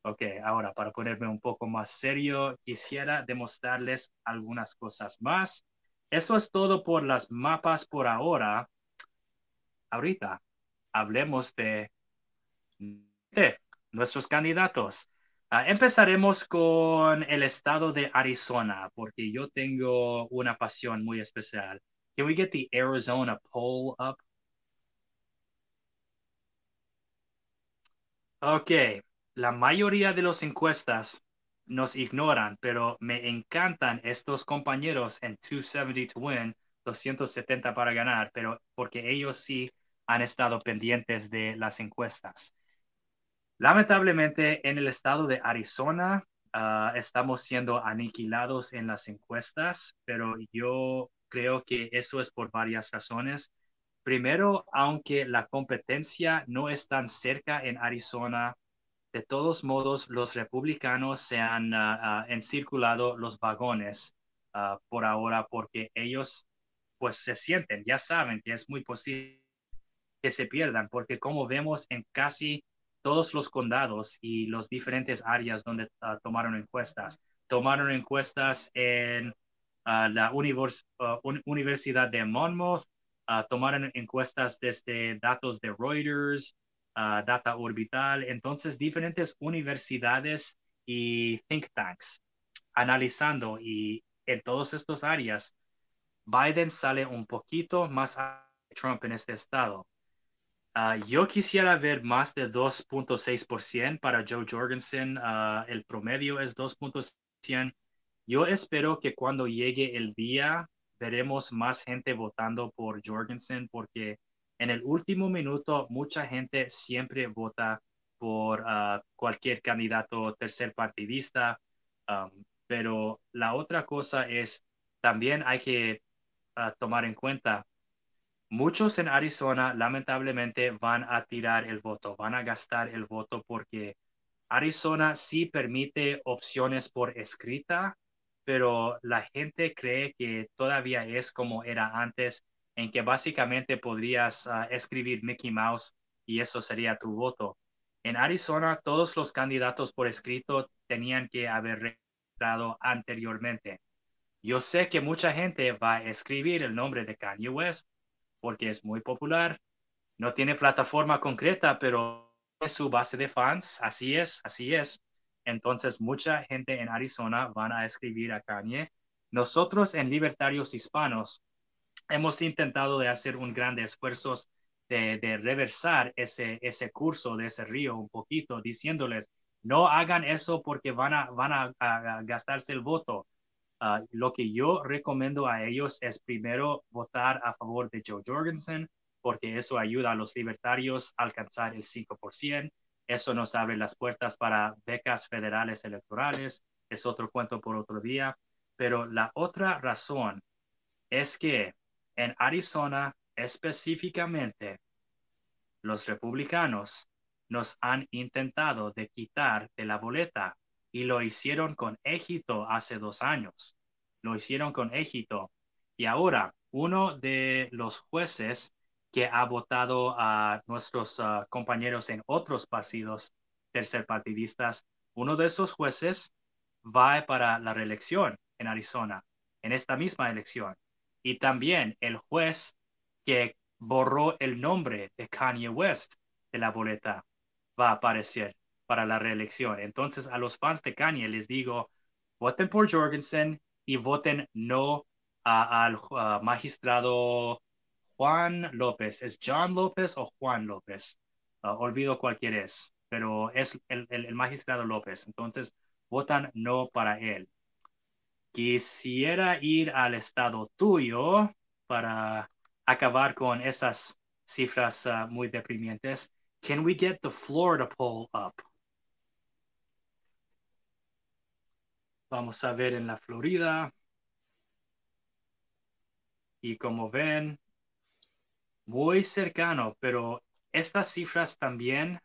Speaker 2: Ok, ahora para ponerme un poco más serio, quisiera demostrarles algunas cosas más. Eso es todo por las mapas por ahora. Ahorita hablemos de, nuestros candidatos. Ah, empezaremos con el estado de Arizona, porque yo tengo una pasión muy especial. Can we get the Arizona poll up? Ok, la mayoría de las encuestas nos ignoran, pero me encantan estos compañeros en 270 to win, 270 para ganar, pero porque ellos sí han estado pendientes de las encuestas. Lamentablemente, en el estado de Arizona ah, estamos siendo aniquilados en las encuestas, pero yo creo que eso es por varias razones. Primero, aunque la competencia no es tan cerca en Arizona, de todos modos, los republicanos se han encirculado los vagones por ahora porque ellos pues se sienten, ya saben que es muy posible que se pierdan, porque como vemos en casi todos los condados y las diferentes áreas donde ah, tomaron encuestas. Tomaron encuestas en ah, la ah, Universidad de Monmouth, tomaron encuestas desde datos de Reuters, Data Orbital, entonces diferentes universidades y think tanks analizando y en todas estas áreas, Biden sale un poquito más a Trump en este estado. Ah, yo quisiera ver más de 2.6% para Joe Jorgensen. Ah, el promedio es 2.6%. Yo espero que cuando llegue el día veremos más gente votando por Jorgensen porque en el último minuto mucha gente siempre vota por ah, cualquier candidato tercer partidista. pero la otra cosa es, también hay que tomar en cuenta Muchos en Arizona lamentablemente van a tirar el voto, van a gastar el voto porque Arizona sí permite opciones por escrita, pero la gente cree que todavía es como era antes, en que básicamente podrías ah, escribir Mickey Mouse y eso sería tu voto. En Arizona, todos los candidatos por escrito tenían que haber registrado anteriormente. Yo sé que mucha gente va a escribir el nombre de Kanye West porque es muy popular. No tiene plataforma concreta, pero es su base de fans. Así es, así es. Entonces, mucha gente en Arizona van a escribir a Kanye. Nosotros en Libertarios Hispanos hemos intentado de hacer un gran esfuerzo de, de, reversar ese, ese curso de ese río un poquito, diciéndoles, no hagan eso porque van a, van a gastarse el voto. Ah, lo que yo recomiendo a ellos es primero votar a favor de Joe Jorgensen, porque eso ayuda a los libertarios a alcanzar el 5%. Eso nos abre las puertas para becas federales electorales. Es otro cuento por otro día. Pero la otra razón es que en Arizona específicamente, los republicanos nos han intentado de quitar de la boleta y lo hicieron con éxito hace dos años. Lo hicieron con éxito. Y ahora, uno de los jueces que ha votado a nuestros ah, compañeros en otros partidos tercerpartidistas, uno de esos jueces va para la reelección en Arizona, en esta misma elección. Y también el juez que borró el nombre de Kanye West de la boleta va a aparecer para la reelección. Entonces, a los fans de Kanye les digo, voten por Jorgensen y voten no al magistrado Juan López. ¿Es John López o Juan López? Ah, olvido cualquier es, pero es el, el, magistrado López. Entonces, votan no para él. Quisiera ir al estado tuyo para acabar con esas cifras ah, muy deprimientes. Can we get the Florida poll up? Vamos a ver en la Florida. Y como ven, muy cercano, pero estas cifras también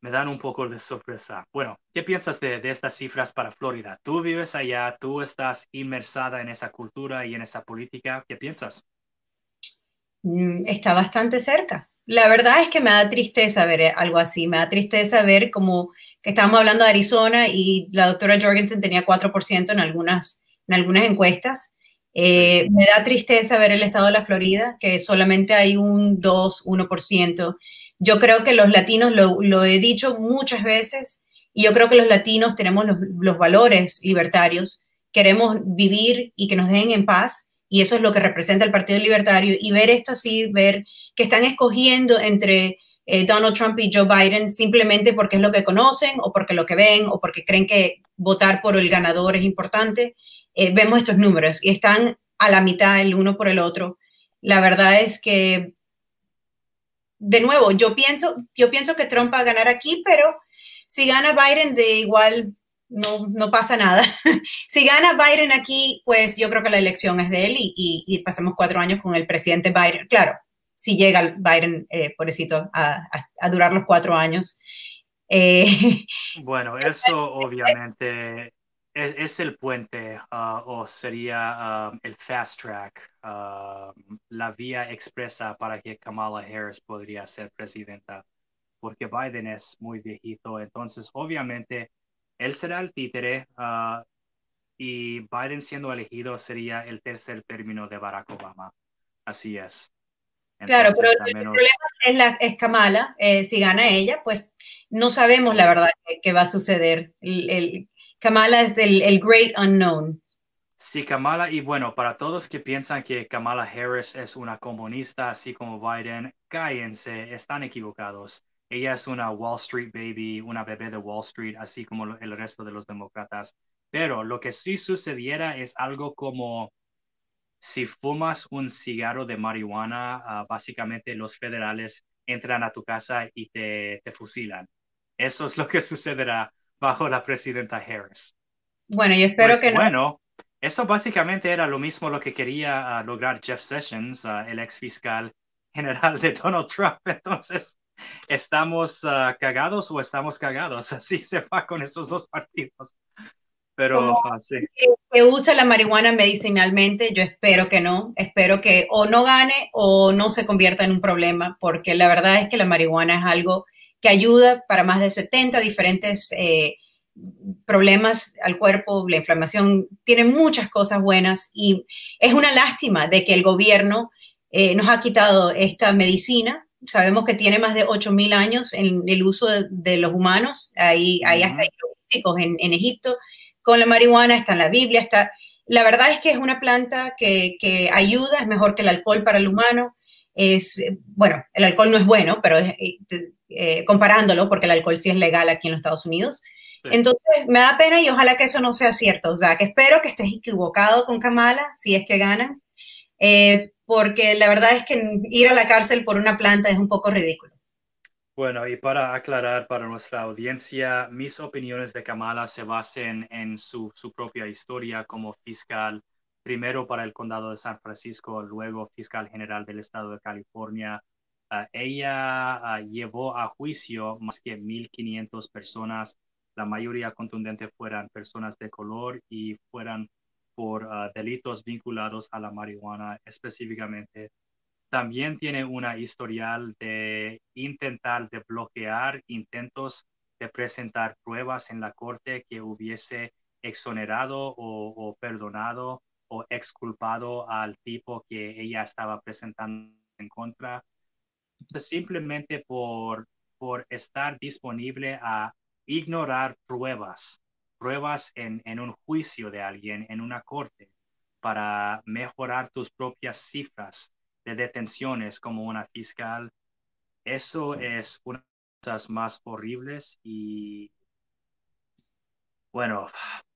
Speaker 2: me dan un poco de sorpresa. Bueno, ¿qué piensas de, estas cifras para Florida? Tú vives allá, tú estás inmersada en esa cultura y en esa política. ¿Qué piensas?
Speaker 1: Mm, está bastante cerca. La verdad es que me da tristeza ver algo así. Me da tristeza ver como que estábamos hablando de Arizona y la doctora Jorgensen tenía 4% en algunas, en algunas encuestas. Eh, me da tristeza ver el estado de la Florida, que solamente hay un 2, 1%. Yo creo que los latinos, lo, he dicho muchas veces, y yo creo que los latinos tenemos los, valores libertarios, queremos vivir y que nos dejen en paz, y eso es lo que representa el Partido Libertario, y ver esto así, ver que están escogiendo entre eh, Donald Trump y Joe Biden simplemente porque es lo que conocen o porque lo que ven o porque creen que votar por el ganador es importante, eh, vemos estos números y están a la mitad el uno por el otro. La verdad es que de nuevo, yo pienso, yo pienso que Trump va a ganar aquí, pero si gana Biden, de igual no, no pasa nada. si gana Biden aquí, pues yo creo que la elección es de él y, pasamos cuatro años con el presidente Biden. Claro, si llega Biden, eh, pobrecito, a, durar los cuatro años.
Speaker 2: Eh, bueno, eso obviamente es, el puente ah, o sería ah, el fast track, ah, la vía expresa para que Kamala Harris podría ser presidenta, porque Biden es muy viejito, entonces obviamente él será el títere y Biden siendo elegido sería el tercer término de Barack Obama. Así es.
Speaker 1: Claro, pero el problema es, Kamala. Eh, si gana ella, pues no sabemos la verdad qué, va a suceder. el, Kamala es el, great unknown.
Speaker 2: Sí, Kamala, y bueno, para todos que piensan que Kamala Harris es una comunista, así como Biden, cállense, están equivocados. Ella es una Wall Street baby, una bebé de Wall Street, así como el resto de los demócratas. Pero lo que sí sucediera es algo como si fumas un cigarro de marihuana, ah, básicamente los federales entran a tu casa y te, te fusilan. Eso es lo que sucederá bajo la presidenta Harris.
Speaker 1: Bueno, yo espero
Speaker 2: pues
Speaker 1: que
Speaker 2: no. Bueno, eso básicamente era lo mismo lo que quería ah, lograr Jeff Sessions, ah, el ex fiscal general de Donald Trump. Entonces, ¿estamos cagados o estamos cagados? Así se va con esos dos partidos. Pero así.
Speaker 1: Que usa la marihuana medicinalmente, yo espero que no. Espero que o no gane o no se convierta en un problema, porque la verdad es que la marihuana es algo que ayuda para más de 70 diferentes eh, problemas al cuerpo, la inflamación, tiene muchas cosas buenas y es una lástima de que el gobierno eh, nos ha quitado esta medicina. Sabemos que tiene más de 8.000 años en el uso de, los humanos, hay, hay hasta jeroglíficos en, en, Egipto, con la marihuana, está en la Biblia, está... La verdad es que es una planta que, que ayuda, es mejor que el alcohol para el humano. Es, bueno, el alcohol no es bueno, pero es, eh, eh, comparándolo, porque el alcohol sí es legal aquí en los Estados Unidos. Entonces, me da pena y ojalá que eso no sea cierto. O sea, que espero que estés equivocado con Kamala, si es que ganan, eh, porque la verdad es que ir a la cárcel por una planta es un poco ridículo.
Speaker 2: Bueno, y para aclarar para nuestra audiencia, mis opiniones de Kamala se basan en su, su propia historia como fiscal, primero para el condado de San Francisco, luego fiscal general del estado de California, Ah, ella ah, llevó a juicio más que 1.500 personas, la mayoría contundente fueran personas de color y fueran por ah, delitos vinculados a la marihuana específicamente. También tiene una historial de intentar bloquear intentos de presentar pruebas en la corte que hubiese exonerado o perdonado o exculpado al tipo que ella estaba presentando en contra. Simplemente por, por estar disponible a ignorar pruebas, pruebas en, en un juicio de alguien, en una corte, para mejorar tus propias cifras de detenciones como una fiscal. Eso es una de las cosas más horribles y, bueno,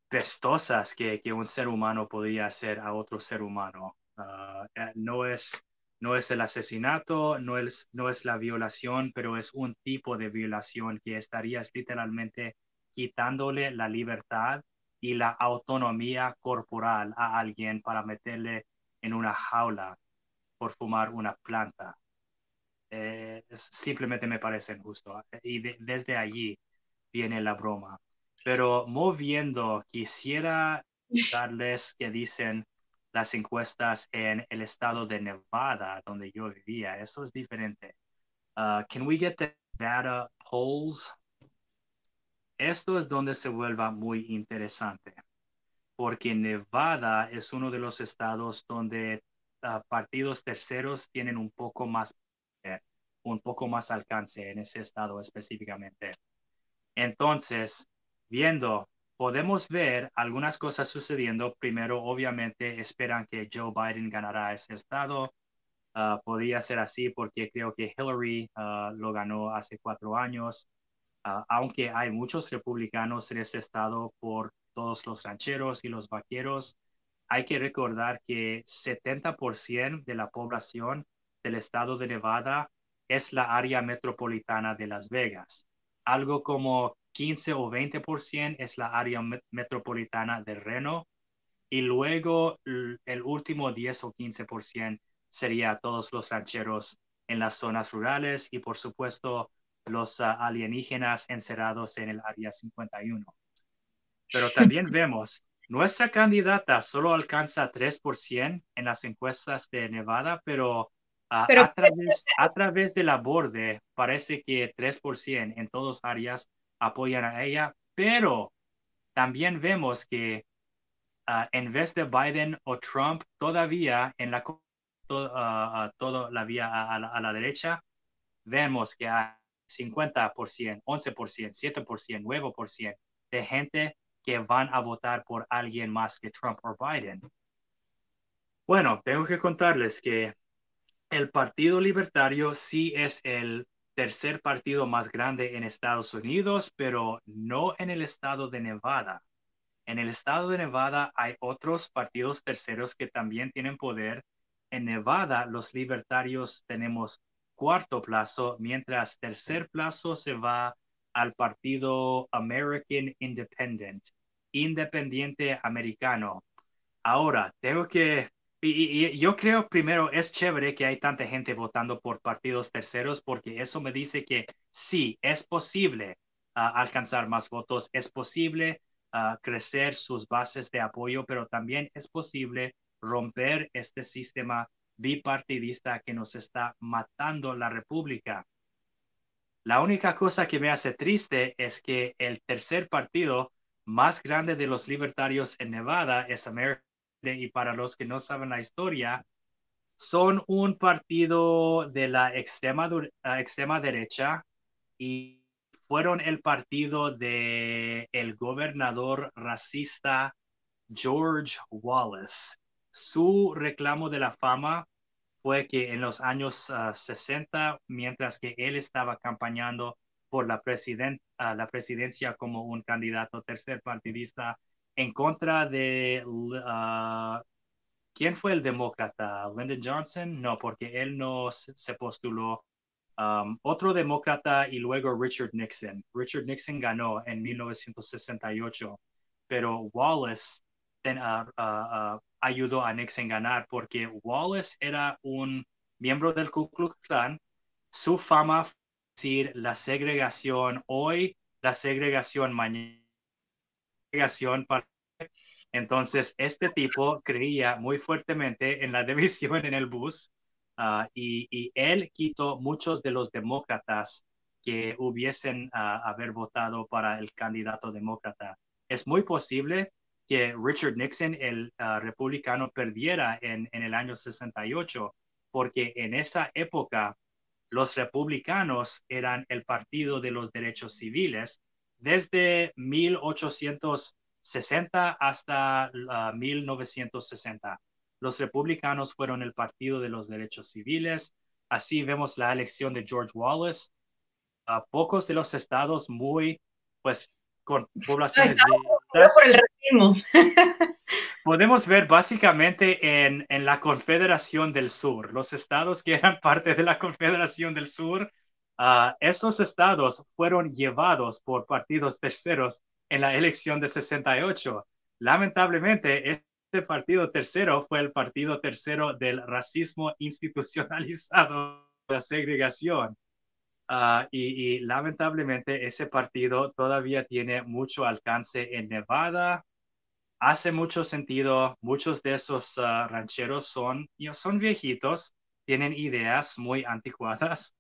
Speaker 2: pestosas que, que un ser humano podría hacer a otro ser humano. Ah, eh, no es no es el asesinato, no es, no es la violación, pero es un tipo de violación que estarías literalmente quitándole la libertad y la autonomía corporal a alguien para meterle en una jaula por fumar una planta. eh, simplemente me parece injusto. Y desde allí viene la broma. Pero moviendo, quisiera darles que dicen las encuestas en el estado de Nevada, donde yo vivía. Eso es diferente. Uh, can we get the data polls? Esto es donde se vuelva muy interesante, porque Nevada es uno de los estados donde uh, partidos terceros tienen un poco más, eh, un poco más alcance en ese estado específicamente. Entonces, viendo podemos ver algunas cosas sucediendo. Primero, obviamente, esperan que Joe Biden ganará ese estado. Uh, podría ser así porque creo que Hillary uh, lo ganó hace cuatro años. Aunque hay muchos republicanos en ese estado por todos los rancheros y los vaqueros, hay que recordar que 70% de la población del estado de Nevada es la área metropolitana de Las Vegas. Algo como 15 o 20% es la área metropolitana de Reno y luego el último 10 o 15% sería todos los rancheros en las zonas rurales y por supuesto los ah, alienígenas encerrados en el área 51. Pero también vemos, nuestra candidata solo alcanza 3% en las encuestas de Nevada, pero, ah, a, través, a través del borde parece que 3% en todas áreas apoyan a ella, pero también vemos que ah, en vez de Biden o Trump, todavía en la uh, todo la vía a, la, derecha, vemos que hay 50%, 11%, 7%, 9% de gente que van a votar por alguien más que Trump o Biden. Bueno, tengo que contarles que el Partido Libertario sí es el tercer partido más grande en Estados Unidos, pero no en el estado de Nevada. En el estado de Nevada hay otros partidos terceros que también tienen poder. En Nevada, los libertarios tenemos cuarto plazo, mientras tercer plazo se va al partido American Independent, independiente americano. Ahora, tengo que y, yo creo primero es chévere que hay tanta gente votando por partidos terceros porque eso me dice que sí, es posible ah, alcanzar más votos, es posible ah, crecer sus bases de apoyo, pero también es posible romper este sistema bipartidista que nos está matando la república. La única cosa que me hace triste es que el tercer partido más grande de los libertarios en Nevada es American y para los que no saben la historia, son un partido de la extrema, extrema derecha y fueron el partido de el gobernador racista George Wallace. Su reclamo de la fama fue que en los años 60, ah, mientras que él estaba campañando por la, uh, la presidencia como un candidato tercer partidista, en contra de... Uh, ¿Quién fue el demócrata? ¿Lyndon Johnson? No, porque él no se postuló. Um, otro demócrata y luego Richard Nixon. Richard Nixon ganó en 1968, pero Wallace uh, uh, ayudó a Nixon ganar porque Wallace era un miembro del Ku Klux Klan. Su fama decir la segregación hoy, la segregación mañana para... Entonces, este tipo creía muy fuertemente en la división en el bus ah, y, él quitó muchos de los demócratas que hubiesen ah, haber votado para el candidato demócrata. Es muy posible que Richard Nixon, el ah, republicano, perdiera en, en el año 68, porque en esa época los republicanos eran el partido de los derechos civiles desde 1860 hasta 1960. Ah, los republicanos fueron el partido de los derechos civiles. Así vemos la elección de George Wallace. a pocos de los estados muy, pues, con poblaciones...
Speaker 1: por el racismo.
Speaker 2: podemos ver básicamente en, en, la Confederación del Sur, los estados que eran parte de la Confederación del Sur Uh, esos estados fueron llevados por partidos terceros en la elección de 68. Lamentablemente, este partido tercero fue el partido tercero del racismo institucionalizado. la segregación. Ah, y, lamentablemente ese partido todavía tiene mucho alcance en Nevada. Hace mucho sentido, muchos de esos ah, rancheros son, son viejitos, tienen ideas muy anticuadas.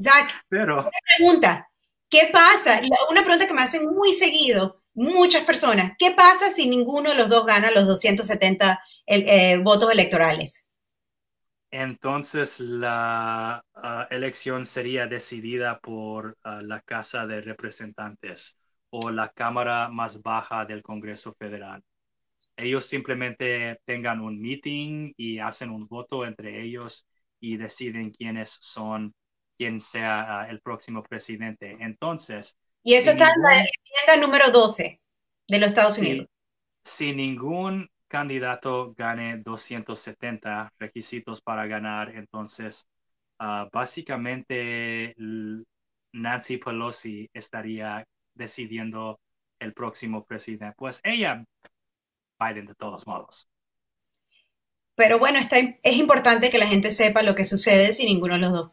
Speaker 1: Zach,
Speaker 2: pero...
Speaker 1: una pregunta, ¿qué pasa? Una pregunta que me hacen muy seguido muchas personas, ¿qué pasa si ninguno de los dos gana los 270 eh, votos electorales?
Speaker 2: Entonces la ah, elección sería decidida por ah, la Casa de Representantes o la Cámara más baja del Congreso Federal. Ellos simplemente tengan un meeting y hacen un voto entre ellos y deciden quiénes son, quién sea ah, el próximo presidente. Entonces.
Speaker 1: Y eso está en la enmienda número 12 de los Estados Unidos.
Speaker 2: Si ningún candidato gane 270 requisitos para ganar, entonces ah, básicamente Nancy Pelosi estaría decidiendo el próximo presidente. Pues ella, Biden de todos modos.
Speaker 1: Pero bueno, está, es importante que la gente sepa lo que sucede si ninguno de los dos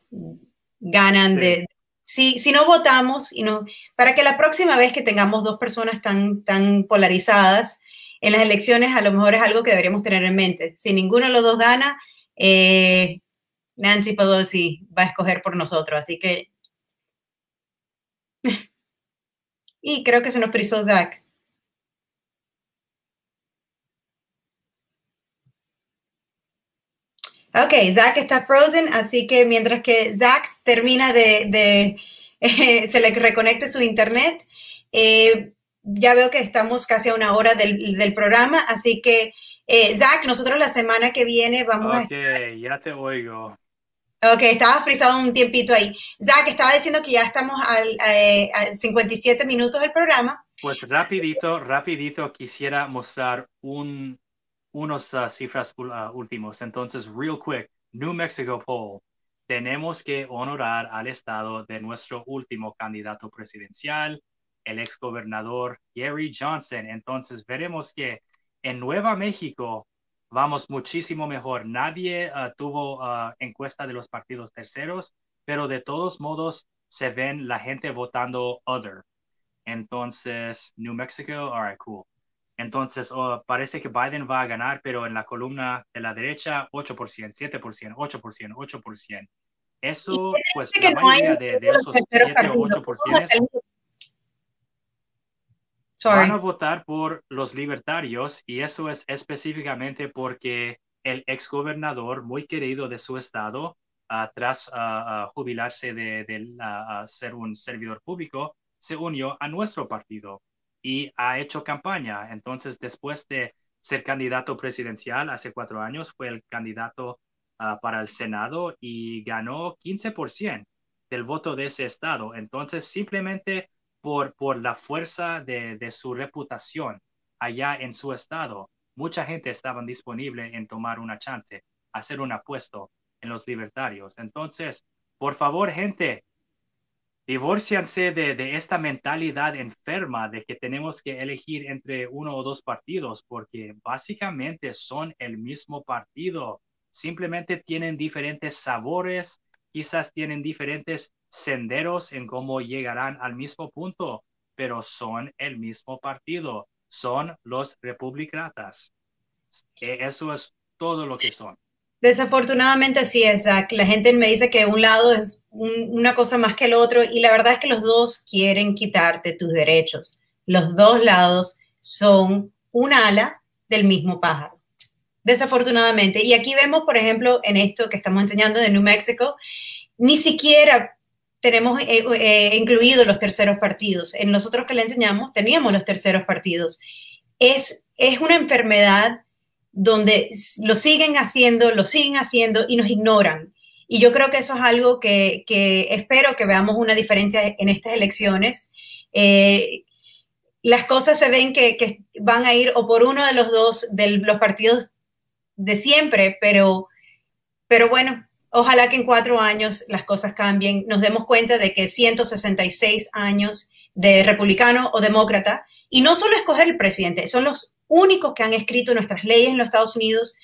Speaker 1: ganan de... Si, si no votamos, y no, para que la próxima vez que tengamos dos personas tan, tan polarizadas, en las elecciones a lo mejor es algo que deberíamos tener en mente. Si ninguno de los dos gana, eh, Nancy Pelosi va a escoger por nosotros. Así que... y creo que se nos frizó Zach. Ok, Zach está frozen, así que mientras que Zach termina de, se le reconecte su internet, eh, ya veo que estamos casi a una hora del, programa, así que, eh, Zach, nosotros la semana que viene vamos
Speaker 2: a... Ok, ya te oigo.
Speaker 1: Ok, estaba frisado un tiempito ahí. Zach, estaba diciendo que ya estamos al, a, 57 minutos del programa.
Speaker 2: Pues rapidito, rapidito quisiera mostrar un, unos uh, cifras uh, últimos. Entonces, real quick, New Mexico poll. Tenemos que honorar al estado de nuestro último candidato presidencial, el exgobernador Gary Johnson. Entonces veremos que en Nueva México vamos muchísimo mejor. Nadie ah, tuvo ah, encuesta de los partidos terceros, pero de todos modos se ven la gente votando other. Entonces, New Mexico, all right, cool. Entonces, oh, parece que Biden va a ganar, pero en la columna de la derecha, 8%, 7%, 8%, 8%. Eso, pues, la mayoría de, de esos 7 o 8% Van a votar por los libertarios y eso es específicamente porque el exgobernador muy querido de su estado, uh, tras uh, jubilarse de, ser un servidor público, se unió a nuestro partido y ha hecho campaña. Entonces, después de ser candidato presidencial hace cuatro años, fue el candidato para el Senado y ganó 15% del voto de ese estado. Entonces, simplemente por, la fuerza de, su reputación allá en su estado. Mucha gente estaba disponible en tomar una chance, hacer un apuesto en los libertarios. Entonces, por favor, gente, divórcianse de, esta mentalidad enferma de que tenemos que elegir entre uno o dos partidos, porque básicamente son el mismo partido. Simplemente tienen diferentes sabores, quizás tienen diferentes senderos en cómo llegarán al mismo punto, pero son el mismo partido, son los republicanos. E, eso es todo lo que son.
Speaker 1: Desafortunadamente sí Zach. La gente me dice que un lado es una cosa más que el otro y la verdad es que los dos quieren quitarte tus derechos. Los dos lados son un ala del mismo pájaro. Desafortunadamente. Y aquí vemos, por ejemplo, en esto que estamos enseñando de New Mexico, ni siquiera tenemos eh, eh, incluidos los terceros partidos. En nosotros que le enseñamos teníamos los terceros partidos. Es, es una enfermedad donde lo siguen haciendo, lo siguen haciendo y nos ignoran. Y yo creo que eso es algo que, que espero que veamos una diferencia en estas elecciones. Eh, las cosas se ven que, que, van a ir o por uno de los dos de los partidos de siempre, pero, pero bueno, Ojalá que en cuatro años las cosas cambien, nos demos cuenta de que 166 años de republicano o demócrata, y no solo escoger el presidente, son los únicos que han escrito nuestras leyes en los Estados Unidos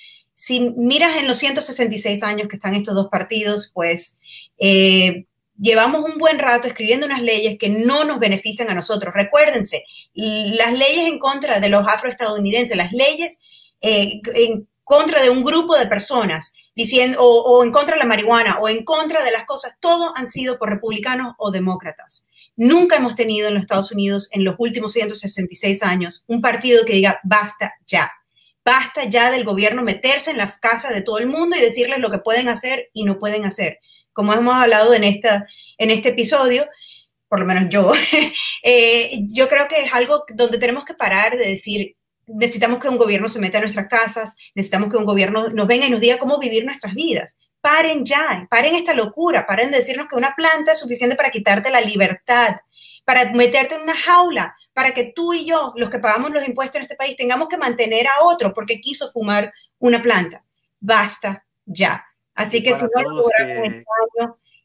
Speaker 1: si miras en los 166 años que están estos dos partidos, pues eh, llevamos un buen rato escribiendo unas leyes que no nos benefician a nosotros. Recuérdense, las leyes en contra de los afroestadounidenses, las leyes eh, en contra de un grupo de personas, diciendo, o, en contra de la marihuana, o en contra de las cosas, todo han sido por republicanos o demócratas. Nunca hemos tenido en los Estados Unidos, en los últimos 166 años, un partido que diga, basta ya. Basta ya del gobierno meterse en la casa de todo el mundo y decirles lo que pueden hacer y no pueden hacer. Como hemos hablado en, esta, en este episodio, por lo menos yo, eh, yo creo que es algo donde tenemos que parar de decir, necesitamos que un gobierno se meta en nuestras casas, necesitamos que un gobierno nos venga y nos diga cómo vivir nuestras vidas. Paren ya, paren esta locura, paren de decirnos que una planta es suficiente para quitarte la libertad, para meterte en una jaula, para que tú y yo, los que pagamos los impuestos en este país, tengamos que mantener a otro porque quiso fumar una planta. Basta ya. Así que si no lo logran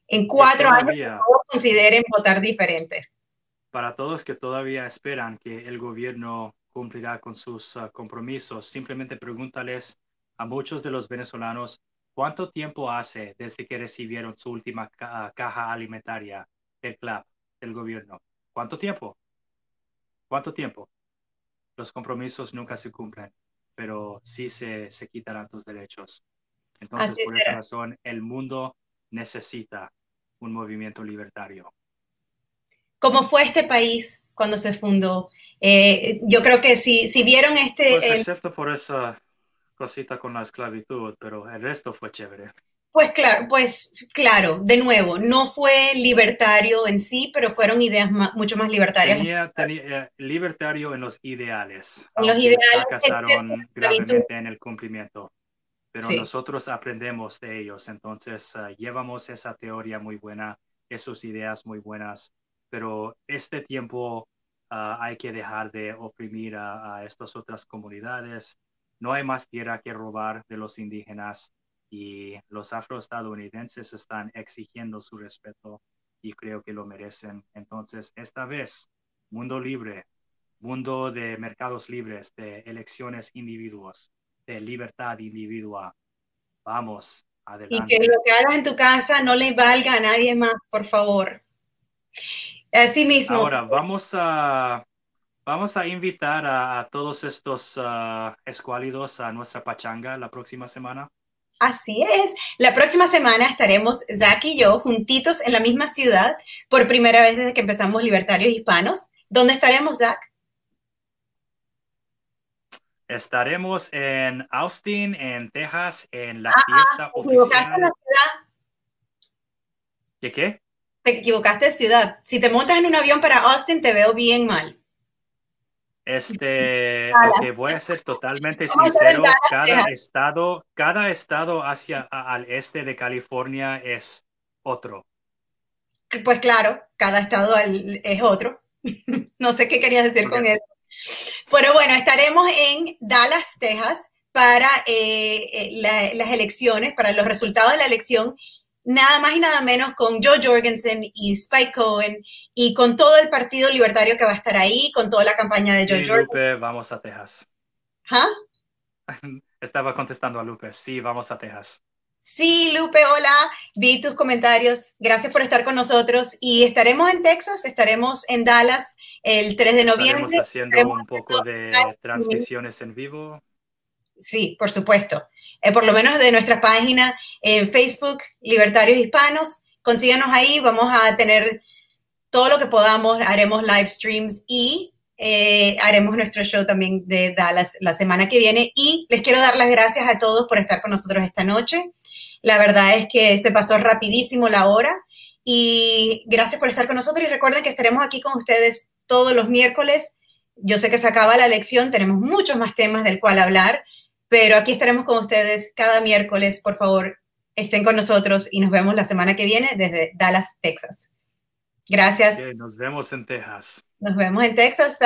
Speaker 1: en cuatro años, consideren votar diferente.
Speaker 2: Para todos que todavía esperan que el gobierno cumplirá con sus ah, compromisos, simplemente pregúntales a muchos de los venezolanos cuánto tiempo hace desde que recibieron su última caja alimentaria del CLAP, del gobierno. ¿Cuánto tiempo? ¿Cuánto tiempo? Los compromisos nunca se cumplen, pero sí se, se quitarán tus derechos. Entonces, por esa razón, el mundo necesita un movimiento libertario.
Speaker 1: ¿Cómo fue este país cuando se fundó? Eh, yo creo que si, si vieron este...
Speaker 2: Pues, excepto por esa cosita con la esclavitud, pero el resto fue chévere.
Speaker 1: Pues claro, pues claro, de nuevo, no fue libertario en sí, pero fueron ideas mucho más libertarias.
Speaker 2: Tenía, eh, libertario en los ideales. En los ideales. Fracasaron gravemente en el cumplimiento. Pero nosotros aprendemos de ellos, entonces ah, llevamos esa teoría muy buena, esas ideas muy buenas, pero este tiempo ah, hay que dejar de oprimir a, a estas otras comunidades. No hay más tierra que robar de los indígenas y los afroestadounidenses están exigiendo su respeto y creo que lo merecen. Entonces, esta vez, mundo libre, mundo de mercados libres, de elecciones individuos, de libertad individual. Vamos, adelante.
Speaker 1: Y que lo que hagas en tu casa no le valga a nadie más, por favor. Así mismo.
Speaker 2: Ahora, vamos a, vamos a invitar a, todos estos uh, escuálidos a nuestra pachanga la próxima semana.
Speaker 1: Así es. La próxima semana estaremos Zach y yo juntitos en la misma ciudad por primera vez desde que empezamos Libertarios Hispanos. ¿Dónde estaremos, Zach?
Speaker 2: Estaremos en Austin, en Texas, en la ah, fiesta oficial. La ciudad. ¿Qué qué?
Speaker 1: Te equivocaste de ciudad. Si te montas en un avión para Austin, te veo bien mal.
Speaker 2: Este, porque voy a ser totalmente sincero, cada estado, cada estado hacia al este de California es otro.
Speaker 1: Pues claro, cada estado es otro. no sé qué querías decir con eso. Pero bueno, estaremos en Dallas, Texas, para eh, eh, las elecciones, para los resultados de la elección nada más y nada menos con Joe Jorgensen y Spike Cohen y con todo el Partido Libertario que va a estar ahí, con toda la campaña de Joe
Speaker 2: sí,
Speaker 1: Jorgensen.
Speaker 2: Lupe, vamos a Texas.
Speaker 1: ¿Ah?
Speaker 2: Estaba contestando a Lupe, sí, vamos a Texas.
Speaker 1: Sí, Lupe, hola, vi tus comentarios, gracias por estar con nosotros y estaremos en Texas, estaremos en Dallas el 3 de noviembre.
Speaker 2: Estaremos haciendo un poco de transmisiones en vivo.
Speaker 1: Sí, por supuesto. Eh, por lo menos de nuestra página en Facebook, Libertarios Hispanos. Consíganos ahí, vamos a tener todo lo que podamos, haremos live streams y eh, haremos nuestro show también de Dallas la semana que viene. Y les quiero dar las gracias a todos por estar con nosotros esta noche. La verdad es que se pasó rapidísimo la hora y gracias por estar con nosotros y recuerden que estaremos aquí con ustedes todos los miércoles. Yo sé que se acaba la lección, tenemos muchos más temas del cual hablar. Pero aquí estaremos con ustedes cada miércoles. Por favor, estén con nosotros y nos vemos la semana que viene desde Dallas, Texas. Gracias.
Speaker 2: nos vemos en Texas.
Speaker 1: Nos vemos en Texas.